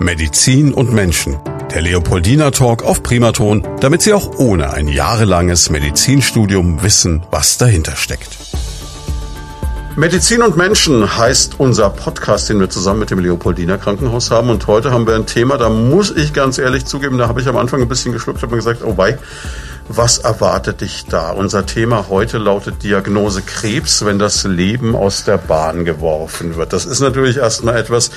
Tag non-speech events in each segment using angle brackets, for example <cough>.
Medizin und Menschen. Der Leopoldina Talk auf Primaton, damit Sie auch ohne ein jahrelanges Medizinstudium wissen, was dahinter steckt. Medizin und Menschen heißt unser Podcast, den wir zusammen mit dem Leopoldina Krankenhaus haben. Und heute haben wir ein Thema, da muss ich ganz ehrlich zugeben, da habe ich am Anfang ein bisschen geschluckt, habe mir gesagt, oh wei, was erwartet dich da? Unser Thema heute lautet Diagnose Krebs, wenn das Leben aus der Bahn geworfen wird. Das ist natürlich erstmal etwas,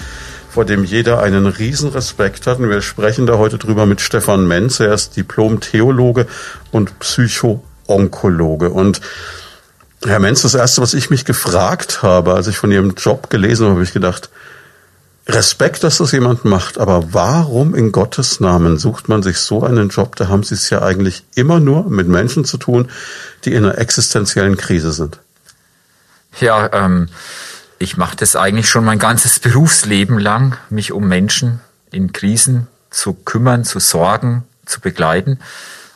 vor dem jeder einen riesen Respekt hat. Und wir sprechen da heute drüber mit Stefan Menz. Er ist Diplom-Theologe und Psycho-Onkologe. Und Herr Menz, das Erste, was ich mich gefragt habe, als ich von Ihrem Job gelesen habe, habe ich gedacht, Respekt, dass das jemand macht, aber warum in Gottes Namen sucht man sich so einen Job? Da haben Sie es ja eigentlich immer nur mit Menschen zu tun, die in einer existenziellen Krise sind. Ja, ähm, ich mache das eigentlich schon mein ganzes Berufsleben lang, mich um Menschen in Krisen zu kümmern, zu sorgen, zu begleiten.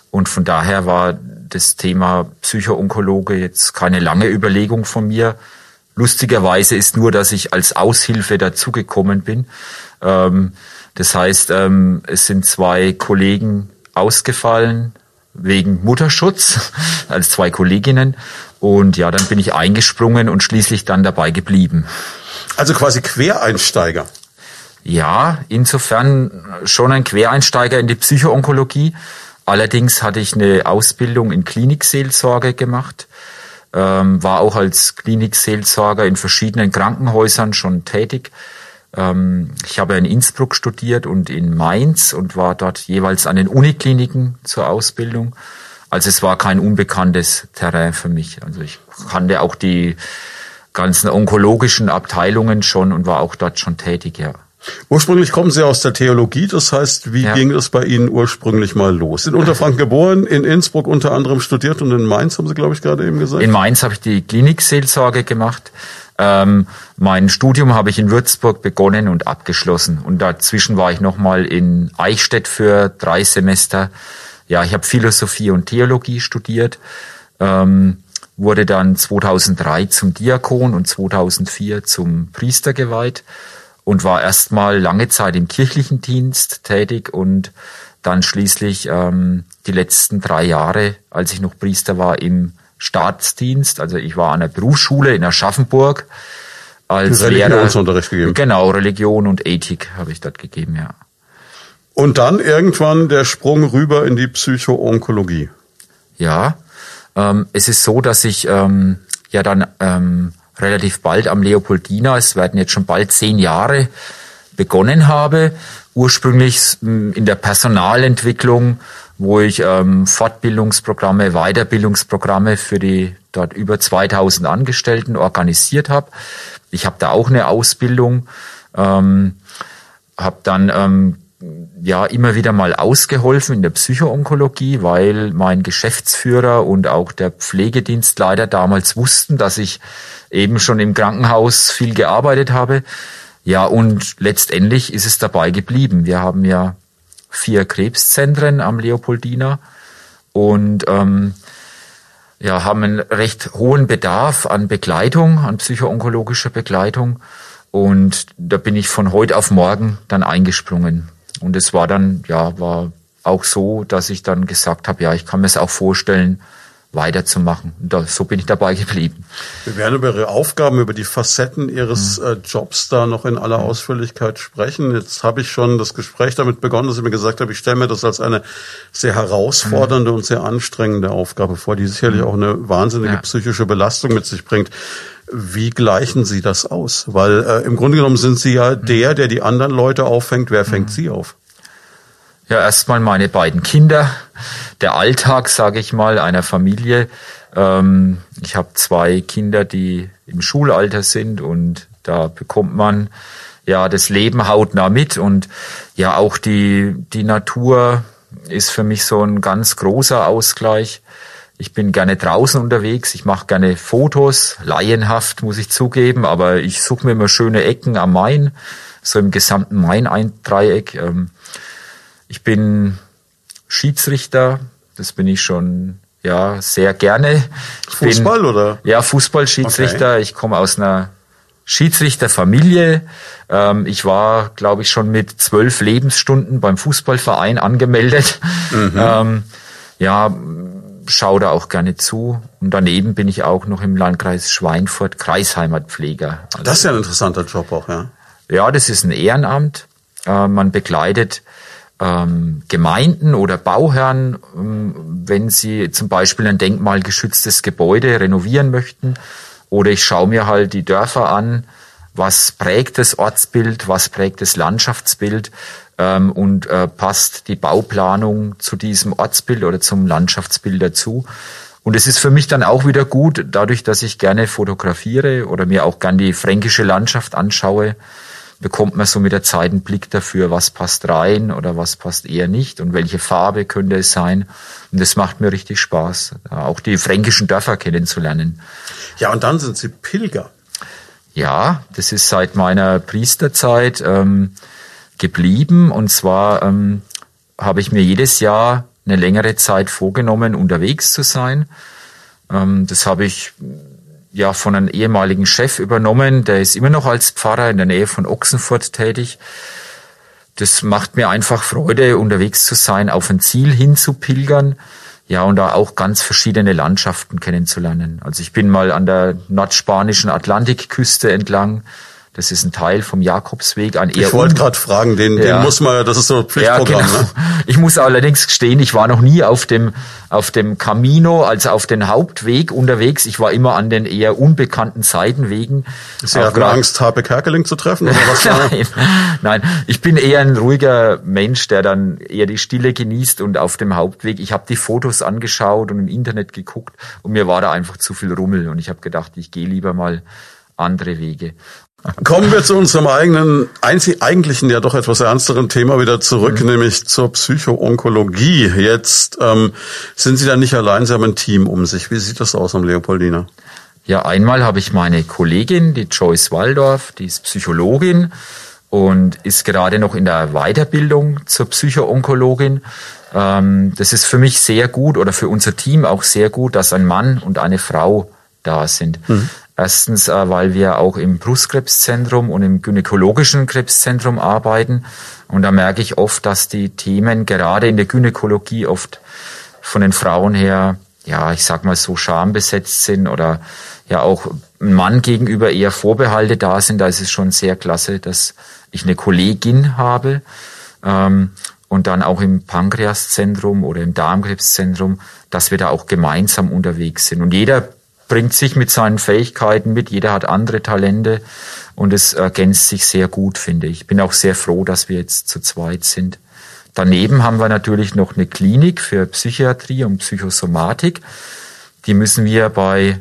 Und von daher war das Thema Psychoonkologe jetzt keine lange Überlegung von mir. Lustigerweise ist nur, dass ich als Aushilfe dazugekommen bin. Ähm, das heißt, ähm, es sind zwei Kollegen ausgefallen wegen Mutterschutz, <laughs> als zwei Kolleginnen. Und ja, dann bin ich eingesprungen und schließlich dann dabei geblieben. Also quasi Quereinsteiger. Ja, insofern schon ein Quereinsteiger in die Psychoonkologie. Allerdings hatte ich eine Ausbildung in Klinikseelsorge gemacht, ähm, war auch als Klinikseelsorger in verschiedenen Krankenhäusern schon tätig. Ähm, ich habe in Innsbruck studiert und in Mainz und war dort jeweils an den Unikliniken zur Ausbildung also es war kein unbekanntes Terrain für mich. Also ich kannte auch die ganzen onkologischen Abteilungen schon und war auch dort schon tätig, ja. Ursprünglich kommen Sie aus der Theologie, das heißt, wie ja. ging es bei Ihnen ursprünglich mal los? In Unterfranken geboren, in Innsbruck unter anderem studiert und in Mainz haben Sie, glaube ich, gerade eben gesagt. In Mainz habe ich die Klinikseelsorge gemacht. Ähm, mein Studium habe ich in Würzburg begonnen und abgeschlossen. Und dazwischen war ich nochmal in Eichstätt für drei Semester ja, ich habe Philosophie und Theologie studiert, ähm, wurde dann 2003 zum Diakon und 2004 zum Priester geweiht und war erstmal lange Zeit im kirchlichen Dienst tätig und dann schließlich ähm, die letzten drei Jahre, als ich noch Priester war, im Staatsdienst. Also ich war an der Berufsschule in Aschaffenburg als Religionsunterricht Lehrer. gegeben. Genau, Religion und Ethik habe ich dort gegeben, ja. Und dann irgendwann der Sprung rüber in die Psychoonkologie. Ja, ähm, es ist so, dass ich ähm, ja dann ähm, relativ bald am Leopoldina, es werden jetzt schon bald zehn Jahre, begonnen habe. Ursprünglich in der Personalentwicklung, wo ich ähm, Fortbildungsprogramme, Weiterbildungsprogramme für die dort über 2000 Angestellten organisiert habe. Ich habe da auch eine Ausbildung, ähm, habe dann ähm, ja immer wieder mal ausgeholfen in der Psychoonkologie, weil mein Geschäftsführer und auch der Pflegedienstleiter damals wussten, dass ich eben schon im Krankenhaus viel gearbeitet habe. Ja, und letztendlich ist es dabei geblieben. Wir haben ja vier Krebszentren am Leopoldina und ähm, ja, haben einen recht hohen Bedarf an Begleitung, an psychoonkologischer Begleitung. Und da bin ich von heute auf morgen dann eingesprungen. Und es war dann, ja, war auch so, dass ich dann gesagt habe, ja, ich kann mir es auch vorstellen, weiterzumachen. Und da, so bin ich dabei geblieben. Wir werden über Ihre Aufgaben, über die Facetten Ihres mhm. äh, Jobs da noch in aller mhm. Ausführlichkeit sprechen. Jetzt habe ich schon das Gespräch damit begonnen, dass ich mir gesagt habe, ich stelle mir das als eine sehr herausfordernde mhm. und sehr anstrengende Aufgabe vor, die sicherlich mhm. auch eine wahnsinnige ja. psychische Belastung mit sich bringt. Wie gleichen Sie das aus? Weil äh, im Grunde genommen sind Sie ja der, der die anderen Leute auffängt. Wer fängt mhm. Sie auf? Ja, erstmal meine beiden Kinder. Der Alltag, sage ich mal, einer Familie. Ähm, ich habe zwei Kinder, die im Schulalter sind und da bekommt man ja das Leben hautnah mit und ja auch die die Natur ist für mich so ein ganz großer Ausgleich. Ich bin gerne draußen unterwegs, ich mache gerne Fotos, laienhaft muss ich zugeben, aber ich suche mir immer schöne Ecken am Main, so im gesamten Main-Dreieck. Ähm, ich bin Schiedsrichter, das bin ich schon ja sehr gerne. Ich Fußball bin, oder? Ja, Fußballschiedsrichter. Okay. Ich komme aus einer Schiedsrichter Familie. Ähm, ich war, glaube ich, schon mit zwölf Lebensstunden beim Fußballverein angemeldet. Mhm. Ähm, ja, schaue da auch gerne zu. Und daneben bin ich auch noch im Landkreis Schweinfurt Kreisheimatpfleger. Also, das ist ja ein interessanter Job auch, ja. Ja, das ist ein Ehrenamt. Äh, man begleitet ähm, Gemeinden oder Bauherren, ähm, wenn sie zum Beispiel ein denkmalgeschütztes Gebäude renovieren möchten. Oder ich schaue mir halt die Dörfer an, was prägt das Ortsbild, was prägt das Landschaftsbild ähm, und äh, passt die Bauplanung zu diesem Ortsbild oder zum Landschaftsbild dazu. Und es ist für mich dann auch wieder gut, dadurch, dass ich gerne fotografiere oder mir auch gern die fränkische Landschaft anschaue, bekommt man so mit der Zeit einen Blick dafür, was passt rein oder was passt eher nicht und welche Farbe könnte es sein. Und das macht mir richtig Spaß, auch die fränkischen Dörfer kennenzulernen. Ja, und dann sind Sie Pilger. Ja, das ist seit meiner Priesterzeit ähm, geblieben. Und zwar ähm, habe ich mir jedes Jahr eine längere Zeit vorgenommen, unterwegs zu sein. Ähm, das habe ich ja von einem ehemaligen Chef übernommen, der ist immer noch als Pfarrer in der Nähe von Ochsenfurt tätig. Das macht mir einfach Freude, unterwegs zu sein, auf ein Ziel hinzupilgern. Ja, und da auch ganz verschiedene Landschaften kennenzulernen. Also ich bin mal an der nordspanischen Atlantikküste entlang das ist ein Teil vom Jakobsweg. Ein eher ich wollte gerade fragen, den, ja. den muss man, das ist so ein Pflichtprogramm. Ja, genau. ne? <laughs> Ich muss allerdings gestehen, ich war noch nie auf dem, auf dem Camino, also auf den Hauptweg unterwegs. Ich war immer an den eher unbekannten Seitenwegen. Sie hatten Angst, Harpe Kerkeling zu treffen? Oder was <laughs> nein, nein, ich bin eher ein ruhiger Mensch, der dann eher die Stille genießt und auf dem Hauptweg. Ich habe die Fotos angeschaut und im Internet geguckt und mir war da einfach zu viel Rummel und ich habe gedacht, ich gehe lieber mal andere Wege. Kommen wir zu unserem eigenen, einzig, eigentlichen, ja doch etwas ernsteren Thema wieder zurück, mhm. nämlich zur Psychoonkologie. Jetzt ähm, sind Sie da nicht allein, Sie haben ein Team um sich. Wie sieht das aus am Leopoldina? Ja, einmal habe ich meine Kollegin, die Joyce Waldorf, die ist Psychologin und ist gerade noch in der Weiterbildung zur Psychoonkologin. Ähm, das ist für mich sehr gut oder für unser Team auch sehr gut, dass ein Mann und eine Frau da sind. Mhm. Erstens, äh, weil wir auch im Brustkrebszentrum und im gynäkologischen Krebszentrum arbeiten. Und da merke ich oft, dass die Themen gerade in der Gynäkologie oft von den Frauen her, ja, ich sag mal so schambesetzt sind oder ja auch ein Mann gegenüber eher Vorbehalte da sind. Da ist es schon sehr klasse, dass ich eine Kollegin habe. Ähm, und dann auch im Pankreaszentrum oder im Darmkrebszentrum, dass wir da auch gemeinsam unterwegs sind. Und jeder bringt sich mit seinen Fähigkeiten mit, jeder hat andere Talente und es ergänzt sich sehr gut, finde ich. Bin auch sehr froh, dass wir jetzt zu zweit sind. Daneben haben wir natürlich noch eine Klinik für Psychiatrie und Psychosomatik. Die müssen wir bei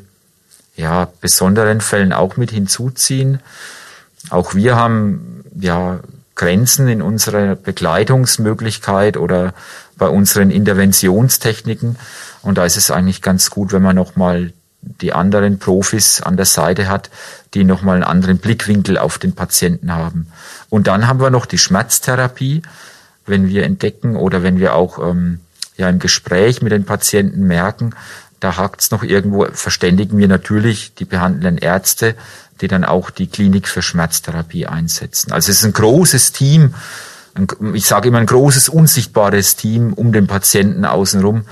ja, besonderen Fällen auch mit hinzuziehen. Auch wir haben ja Grenzen in unserer Begleitungsmöglichkeit oder bei unseren Interventionstechniken. Und da ist es eigentlich ganz gut, wenn man nochmal die anderen Profis an der Seite hat, die nochmal einen anderen Blickwinkel auf den Patienten haben. Und dann haben wir noch die Schmerztherapie, wenn wir entdecken oder wenn wir auch ähm, ja im Gespräch mit den Patienten merken, da hakt's noch irgendwo, verständigen wir natürlich die behandelnden Ärzte, die dann auch die Klinik für Schmerztherapie einsetzen. Also es ist ein großes Team, ein, ich sage immer ein großes, unsichtbares Team um den Patienten außenrum,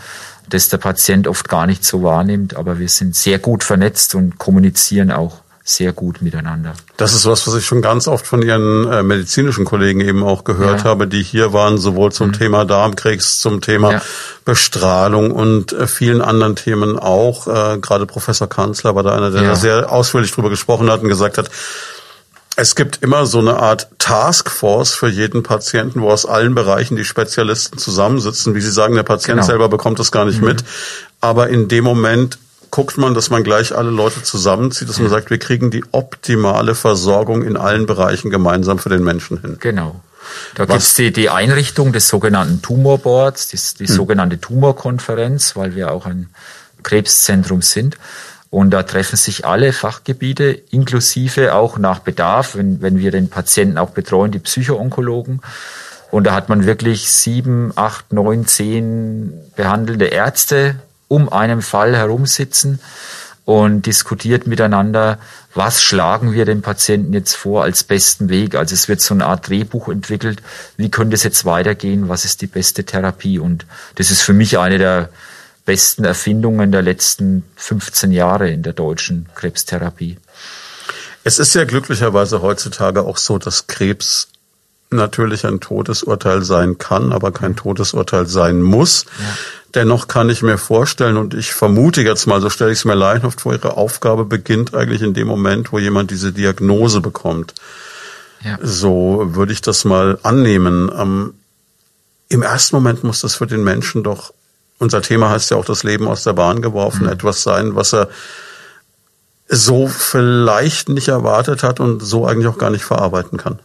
das der Patient oft gar nicht so wahrnimmt, aber wir sind sehr gut vernetzt und kommunizieren auch sehr gut miteinander. Das ist was, was ich schon ganz oft von Ihren äh, medizinischen Kollegen eben auch gehört ja. habe, die hier waren, sowohl zum mhm. Thema Darmkrebs, zum Thema ja. Bestrahlung und äh, vielen anderen Themen auch. Äh, gerade Professor Kanzler war da einer, der ja. da sehr ausführlich drüber gesprochen hat und gesagt hat, es gibt immer so eine Art Taskforce für jeden Patienten, wo aus allen Bereichen die Spezialisten zusammensitzen. Wie Sie sagen, der Patient genau. selber bekommt das gar nicht mhm. mit. Aber in dem Moment guckt man, dass man gleich alle Leute zusammenzieht, dass man mhm. sagt, wir kriegen die optimale Versorgung in allen Bereichen gemeinsam für den Menschen hin. Genau. Da gibt es die, die Einrichtung des sogenannten Tumorboards, die, die hm. sogenannte Tumorkonferenz, weil wir auch ein Krebszentrum sind. Und da treffen sich alle Fachgebiete, inklusive auch nach Bedarf, wenn, wenn wir den Patienten auch betreuen, die Psychoonkologen. Und da hat man wirklich sieben, acht, neun, zehn behandelnde Ärzte um einen Fall herumsitzen. und diskutiert miteinander, was schlagen wir dem Patienten jetzt vor als besten Weg. Also es wird so eine Art Drehbuch entwickelt, wie könnte es jetzt weitergehen, was ist die beste Therapie. Und das ist für mich eine der besten Erfindungen der letzten 15 Jahre in der deutschen Krebstherapie. Es ist ja glücklicherweise heutzutage auch so, dass Krebs natürlich ein Todesurteil sein kann, aber kein Todesurteil sein muss. Ja. Dennoch kann ich mir vorstellen, und ich vermute jetzt mal, so stelle ich es mir laienhaft vor, Ihre Aufgabe beginnt eigentlich in dem Moment, wo jemand diese Diagnose bekommt. Ja. So würde ich das mal annehmen. Ähm, Im ersten Moment muss das für den Menschen doch, unser Thema heißt ja auch das Leben aus der Bahn geworfen, mhm. etwas sein, was er so vielleicht nicht erwartet hat und so eigentlich auch gar nicht verarbeiten kann.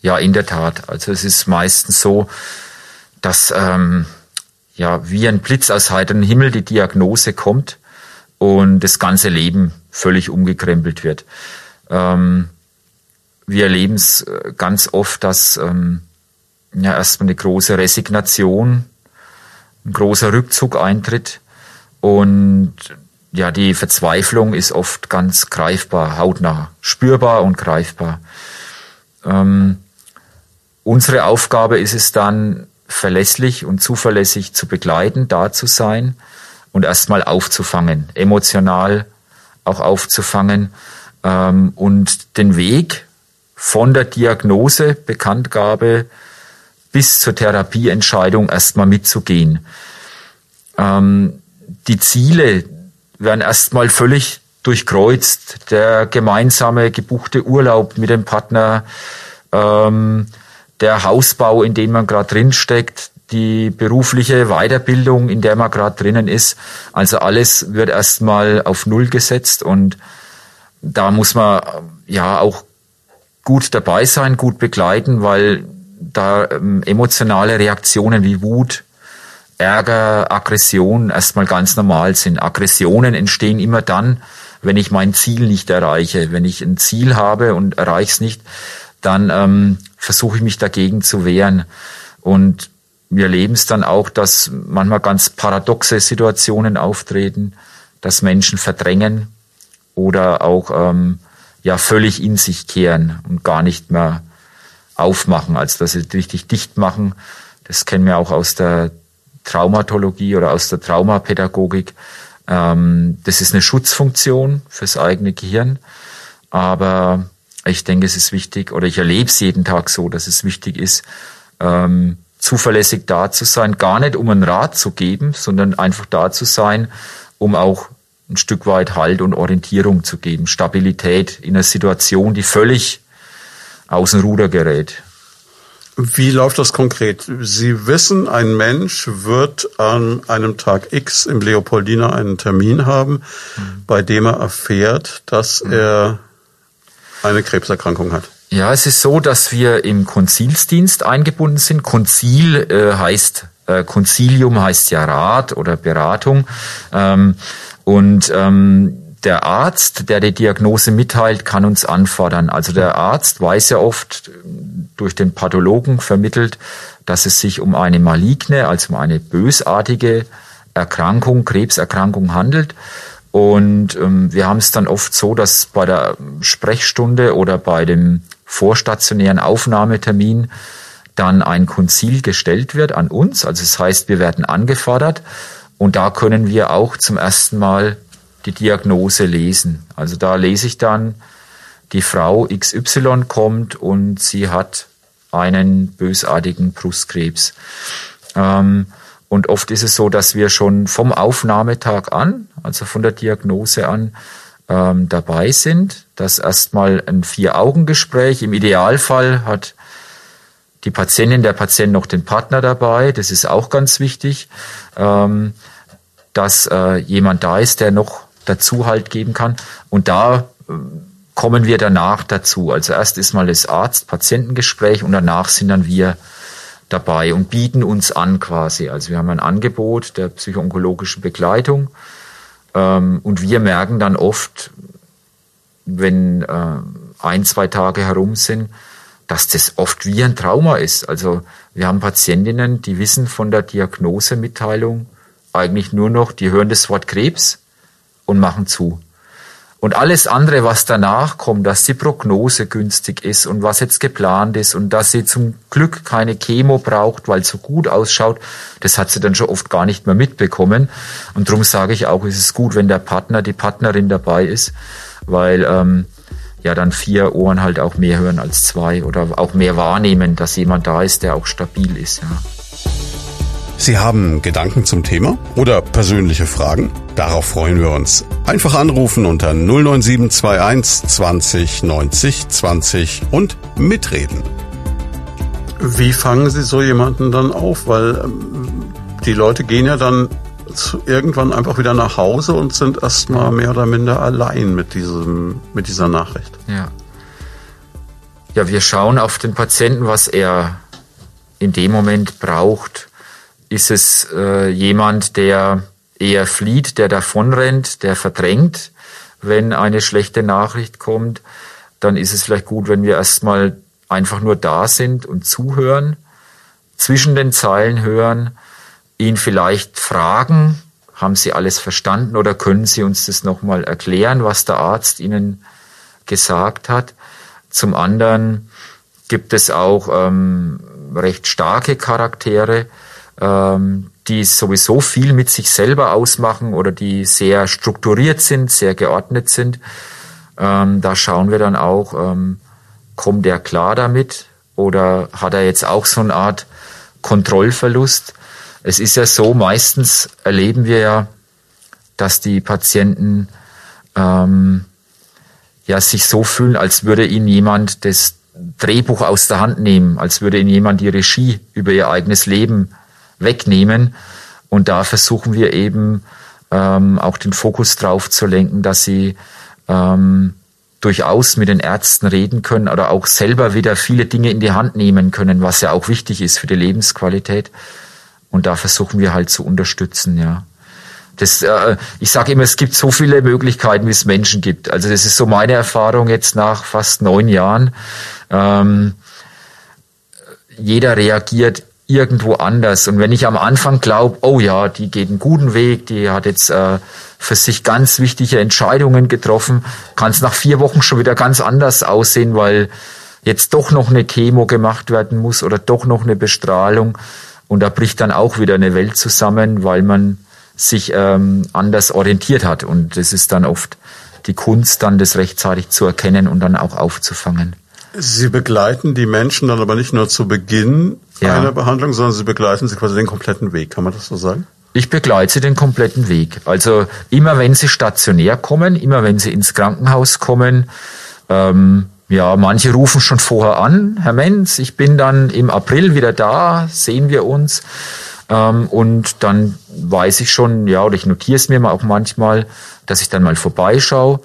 Ja, in der Tat. Also es ist meistens so, dass ähm, ja wie ein Blitz aus heiterem Himmel die Diagnose kommt und das ganze Leben völlig umgekrempelt wird. Ähm, wir erleben es äh, ganz oft, dass ähm, ja erstmal eine große Resignation, ein großer Rückzug eintritt und ja, die Verzweiflung ist oft ganz greifbar, hautnah, spürbar und greifbar. Ähm, Unsere Aufgabe ist es dann, verlässlich und zuverlässig zu begleiten, da zu sein und erstmal aufzufangen, emotional auch aufzufangen ähm, und den Weg von der Diagnose, Bekanntgabe bis zur Therapieentscheidung erstmal mitzugehen. Ähm, die Ziele werden erstmal völlig durchkreuzt. Der gemeinsame gebuchte Urlaub mit dem Partner, ähm, der Hausbau, in dem man gerade drin steckt, die berufliche Weiterbildung, in der man gerade drinnen ist. Also alles wird erstmal auf Null gesetzt und da muss man ja auch gut dabei sein, gut begleiten, weil da ähm, emotionale Reaktionen wie Wut, Ärger, Aggression erstmal ganz normal sind. Aggressionen entstehen immer dann, wenn ich mein Ziel nicht erreiche. Wenn ich ein Ziel habe und erreiche es nicht, dann ähm, versuche ich mich dagegen zu wehren. Und wir erleben es dann auch, dass manchmal ganz paradoxe Situationen auftreten, dass Menschen verdrängen oder auch ähm, ja völlig in sich kehren und gar nicht mehr aufmachen, als dass sie richtig dicht machen. Das kennen wir auch aus der Traumatologie oder aus der Traumapädagogik. Ähm, das ist eine Schutzfunktion fürs eigene Gehirn, aber ich denke, es ist wichtig, oder ich erlebe es jeden Tag so, dass es wichtig ist, ähm, zuverlässig da zu sein, gar nicht um einen Rat zu geben, sondern einfach da zu sein, um auch ein Stück weit Halt und Orientierung zu geben, Stabilität in einer Situation, die völlig aus dem Ruder gerät. Wie läuft das konkret? Sie wissen, ein Mensch wird an einem Tag X im Leopoldina einen Termin haben, mhm. bei dem er erfährt, dass mhm. er eine Krebserkrankung hat. Ja, es ist so, dass wir im Konzilsdienst eingebunden sind. Konzil äh, heißt, äh, Konzilium heißt ja Rat oder Beratung. Ähm, und ähm, der Arzt, der die Diagnose mitteilt, kann uns anfordern. Also der Arzt weiß ja oft durch den Pathologen vermittelt, dass es sich um eine maligne, also um eine bösartige Erkrankung, Krebserkrankung handelt. Und ähm, wir haben es dann oft so, dass bei der Sprechstunde oder bei dem vorstationären Aufnahmetermin dann ein Konzil gestellt wird an uns. Also das heißt, wir werden angefordert und da können wir auch zum ersten Mal die Diagnose lesen. Also da lese ich dann, die Frau XY kommt und sie hat einen bösartigen Brustkrebs. Ähm, und oft ist es so, dass wir schon vom Aufnahmetag an, also von der Diagnose an, ähm, dabei sind, dass erstmal ein Vier-Augen-Gespräch, im Idealfall hat die Patientin, der Patient noch den Partner dabei, das ist auch ganz wichtig, ähm, dass äh, jemand da ist, der noch dazu halt geben kann. Und da äh, kommen wir danach dazu. Also erst ist mal das Arzt-Patientengespräch und danach sind dann wir dabei und bieten uns an quasi. Also wir haben ein Angebot der psychoonkologischen Begleitung ähm, und wir merken dann oft, wenn äh, ein, zwei Tage herum sind, dass das oft wie ein Trauma ist. Also wir haben Patientinnen, die wissen von der Diagnosemitteilung eigentlich nur noch, die hören das Wort Krebs und machen zu. Und alles andere, was danach kommt, dass die Prognose günstig ist und was jetzt geplant ist und dass sie zum Glück keine Chemo braucht, weil es so gut ausschaut, das hat sie dann schon oft gar nicht mehr mitbekommen. Und darum sage ich auch, es ist gut, wenn der Partner, die Partnerin dabei ist, weil ähm, ja dann vier Ohren halt auch mehr hören als zwei oder auch mehr wahrnehmen, dass jemand da ist, der auch stabil ist. Ja. Sie haben Gedanken zum Thema oder persönliche Fragen? Darauf freuen wir uns. Einfach anrufen unter 09721 20 90 20 und mitreden. Wie fangen Sie so jemanden dann auf? Weil ähm, die Leute gehen ja dann irgendwann einfach wieder nach Hause und sind erstmal mehr oder minder allein mit diesem, mit dieser Nachricht. Ja. Ja, wir schauen auf den Patienten, was er in dem Moment braucht ist es äh, jemand, der eher flieht, der davonrennt, der verdrängt, wenn eine schlechte Nachricht kommt, dann ist es vielleicht gut, wenn wir erstmal einfach nur da sind und zuhören, zwischen den Zeilen hören, ihn vielleicht fragen, haben Sie alles verstanden oder können Sie uns das nochmal erklären, was der Arzt Ihnen gesagt hat? Zum anderen gibt es auch ähm, recht starke Charaktere, ähm, die sowieso viel mit sich selber ausmachen oder die sehr strukturiert sind, sehr geordnet sind. Ähm, da schauen wir dann auch, ähm, kommt er klar damit oder hat er jetzt auch so eine Art Kontrollverlust? Es ist ja so, meistens erleben wir ja, dass die Patienten ähm, ja sich so fühlen, als würde ihnen jemand das Drehbuch aus der Hand nehmen, als würde ihnen jemand die Regie über ihr eigenes Leben wegnehmen. Und da versuchen wir eben ähm, auch den Fokus drauf zu lenken, dass sie ähm, durchaus mit den Ärzten reden können oder auch selber wieder viele Dinge in die Hand nehmen können, was ja auch wichtig ist für die Lebensqualität. Und da versuchen wir halt zu unterstützen, ja. Das, äh, ich sage immer, es gibt so viele Möglichkeiten, wie es Menschen gibt. Also das ist so meine Erfahrung jetzt nach fast neun Jahren. Ähm, jeder reagiert irgendwo anders. Und wenn ich am Anfang glaube, oh ja, die geht einen guten Weg, die hat jetzt äh, für sich ganz wichtige Entscheidungen getroffen, kann es nach vier Wochen schon wieder ganz anders aussehen, weil jetzt doch noch eine Chemo gemacht werden muss oder doch noch eine Bestrahlung. Und da bricht dann auch wieder eine Welt zusammen, weil man sich ähm, anders orientiert hat. Und das ist dann oft die Kunst, dann das rechtzeitig zu erkennen und dann auch aufzufangen. Sie begleiten die Menschen dann aber nicht nur zu Beginn ja. einer Behandlung, sondern Sie begleiten sie quasi den kompletten Weg. Kann man das so sagen? Ich begleite sie den kompletten Weg. Also immer wenn sie stationär kommen, immer wenn sie ins Krankenhaus kommen, ähm, ja, manche rufen schon vorher an, Herr Menz, ich bin dann im April wieder da, sehen wir uns. Ähm, und dann weiß ich schon, ja, oder ich notiere es mir auch manchmal, dass ich dann mal vorbeischaue.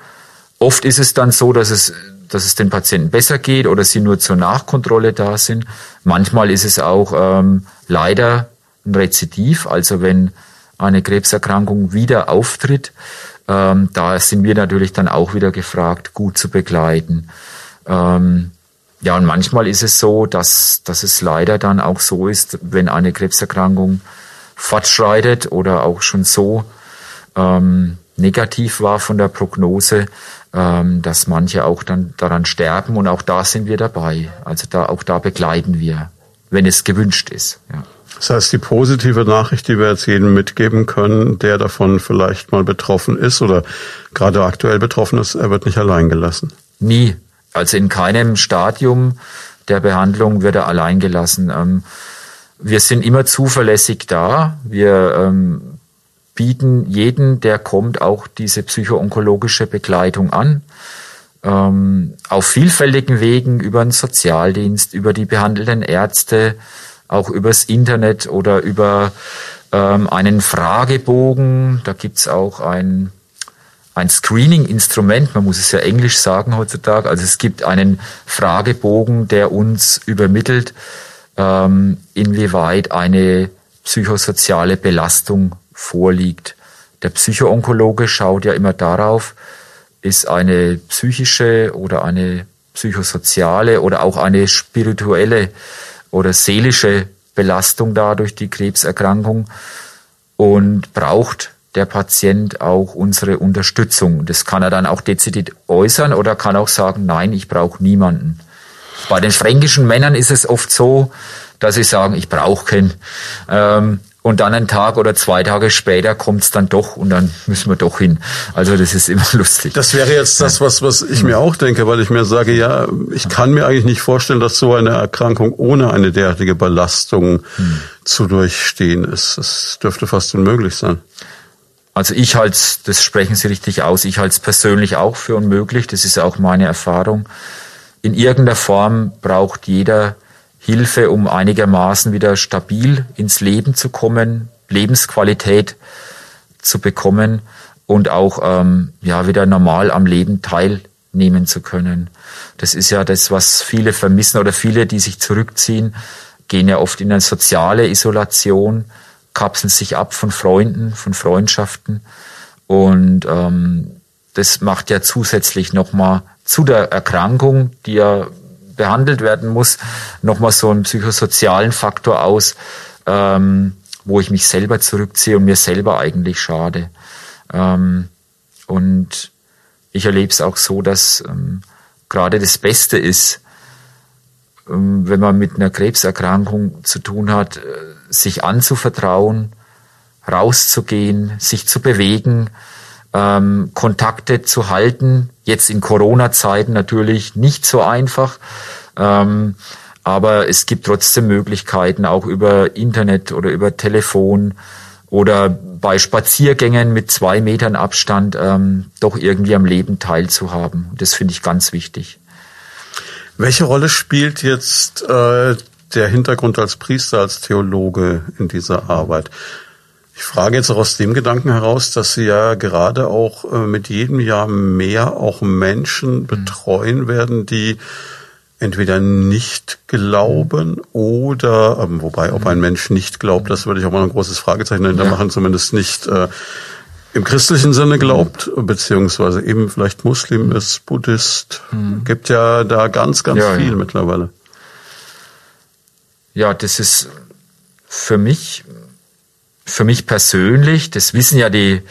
Oft ist es dann so, dass es dass es den Patienten besser geht oder sie nur zur Nachkontrolle da sind. Manchmal ist es auch ähm, leider ein Rezidiv, also wenn eine Krebserkrankung wieder auftritt, ähm, da sind wir natürlich dann auch wieder gefragt, gut zu begleiten. Ähm, ja, und manchmal ist es so, dass, dass es leider dann auch so ist, wenn eine Krebserkrankung fortschreitet oder auch schon so ähm, negativ war von der Prognose, dass manche auch dann daran sterben und auch da sind wir dabei. Also da, auch da begleiten wir, wenn es gewünscht ist. Ja. Das heißt, die positive Nachricht, die wir jetzt jedem mitgeben können, der davon vielleicht mal betroffen ist oder gerade aktuell betroffen ist, er wird nicht allein gelassen. Nie. Also in keinem Stadium der Behandlung wird er allein gelassen. Ähm, wir sind immer zuverlässig da. Wir ähm, bieten jeden, der kommt, auch diese psychoonkologische Begleitung an. Ähm, auf vielfältigen Wegen über den Sozialdienst, über die behandelnden Ärzte, auch übers Internet oder über ähm, einen Fragebogen. Da gibt's auch ein, ein Screening-Instrument, man muss es ja englisch sagen heutzutage. Also es gibt einen Fragebogen, der uns übermittelt, ähm, inwieweit eine psychosoziale Belastung vorliegt. Der Psychoonkologe schaut ja immer darauf, ist eine psychische oder eine psychosoziale oder auch eine spirituelle oder seelische Belastung da durch die Krebserkrankung und braucht der Patient auch unsere Unterstützung. Das kann er dann auch dezidiert äußern oder kann auch sagen, nein, ich brauche niemanden. Bei den fränkischen Männern ist es oft so, dass sie sagen, ich brauche keinen. Ähm, und dann einen Tag oder zwei Tage später kommt's dann doch und dann müssen wir doch hin. Also das ist immer <laughs> lustig. Das wäre jetzt das, was, was ich mir auch denke, weil ich mir sage, ja, ich kann mir eigentlich nicht vorstellen, dass so eine Erkrankung ohne eine derartige Belastung hm. zu durchstehen ist. Das dürfte fast unmöglich sein. Also ich halte das sprechen Sie richtig aus, ich halte es persönlich auch für unmöglich, das ist auch meine Erfahrung. In irgendeiner Form braucht jeder Hilfe, um einigermaßen wieder stabil ins Leben zu kommen, Lebensqualität zu bekommen und auch ähm, ja wieder normal am Leben teilnehmen zu können. Das ist ja das, was viele vermissen oder viele, die sich zurückziehen, gehen ja oft in eine soziale Isolation, kapseln sich ab von Freunden, von Freundschaften und ähm, das macht ja zusätzlich nochmal zu der Erkrankung, die ja behandelt werden muss, nochmal so einen psychosozialen Faktor aus, ähm, wo ich mich selber zurückziehe und mir selber eigentlich schade. Ähm, und ich erlebe es auch so, dass ähm, gerade das Beste ist, ähm, wenn man mit einer Krebserkrankung zu tun hat, äh, sich anzuvertrauen, rauszugehen, sich zu bewegen, ähm, Kontakte zu halten. Jetzt in Corona-Zeiten natürlich nicht so einfach. Ähm, aber es gibt trotzdem Möglichkeiten, auch über Internet oder über Telefon oder bei Spaziergängen mit zwei Metern Abstand ähm, doch irgendwie am Leben teilzuhaben. Das finde ich ganz wichtig. Welche Rolle spielt jetzt äh, der Hintergrund als Priester, als Theologe in dieser Arbeit? Ich frage jetzt auch aus dem Gedanken heraus, dass Sie ja gerade auch äh, mit jedem Jahr mehr auch Menschen mhm. betreuen werden, die entweder nicht glauben oder, ähm, wobei, ob ein Mensch nicht glaubt, das würde ich auch mal ein großes Fragezeichen dahinter ja. machen, zumindest nicht äh, im christlichen Sinne glaubt, beziehungsweise eben vielleicht Muslim ist, Buddhist. Mhm. Gibt ja da ganz, ganz ja, viel ja. mittlerweile. Ja, das ist für mich für mich persönlich, das wissen ja die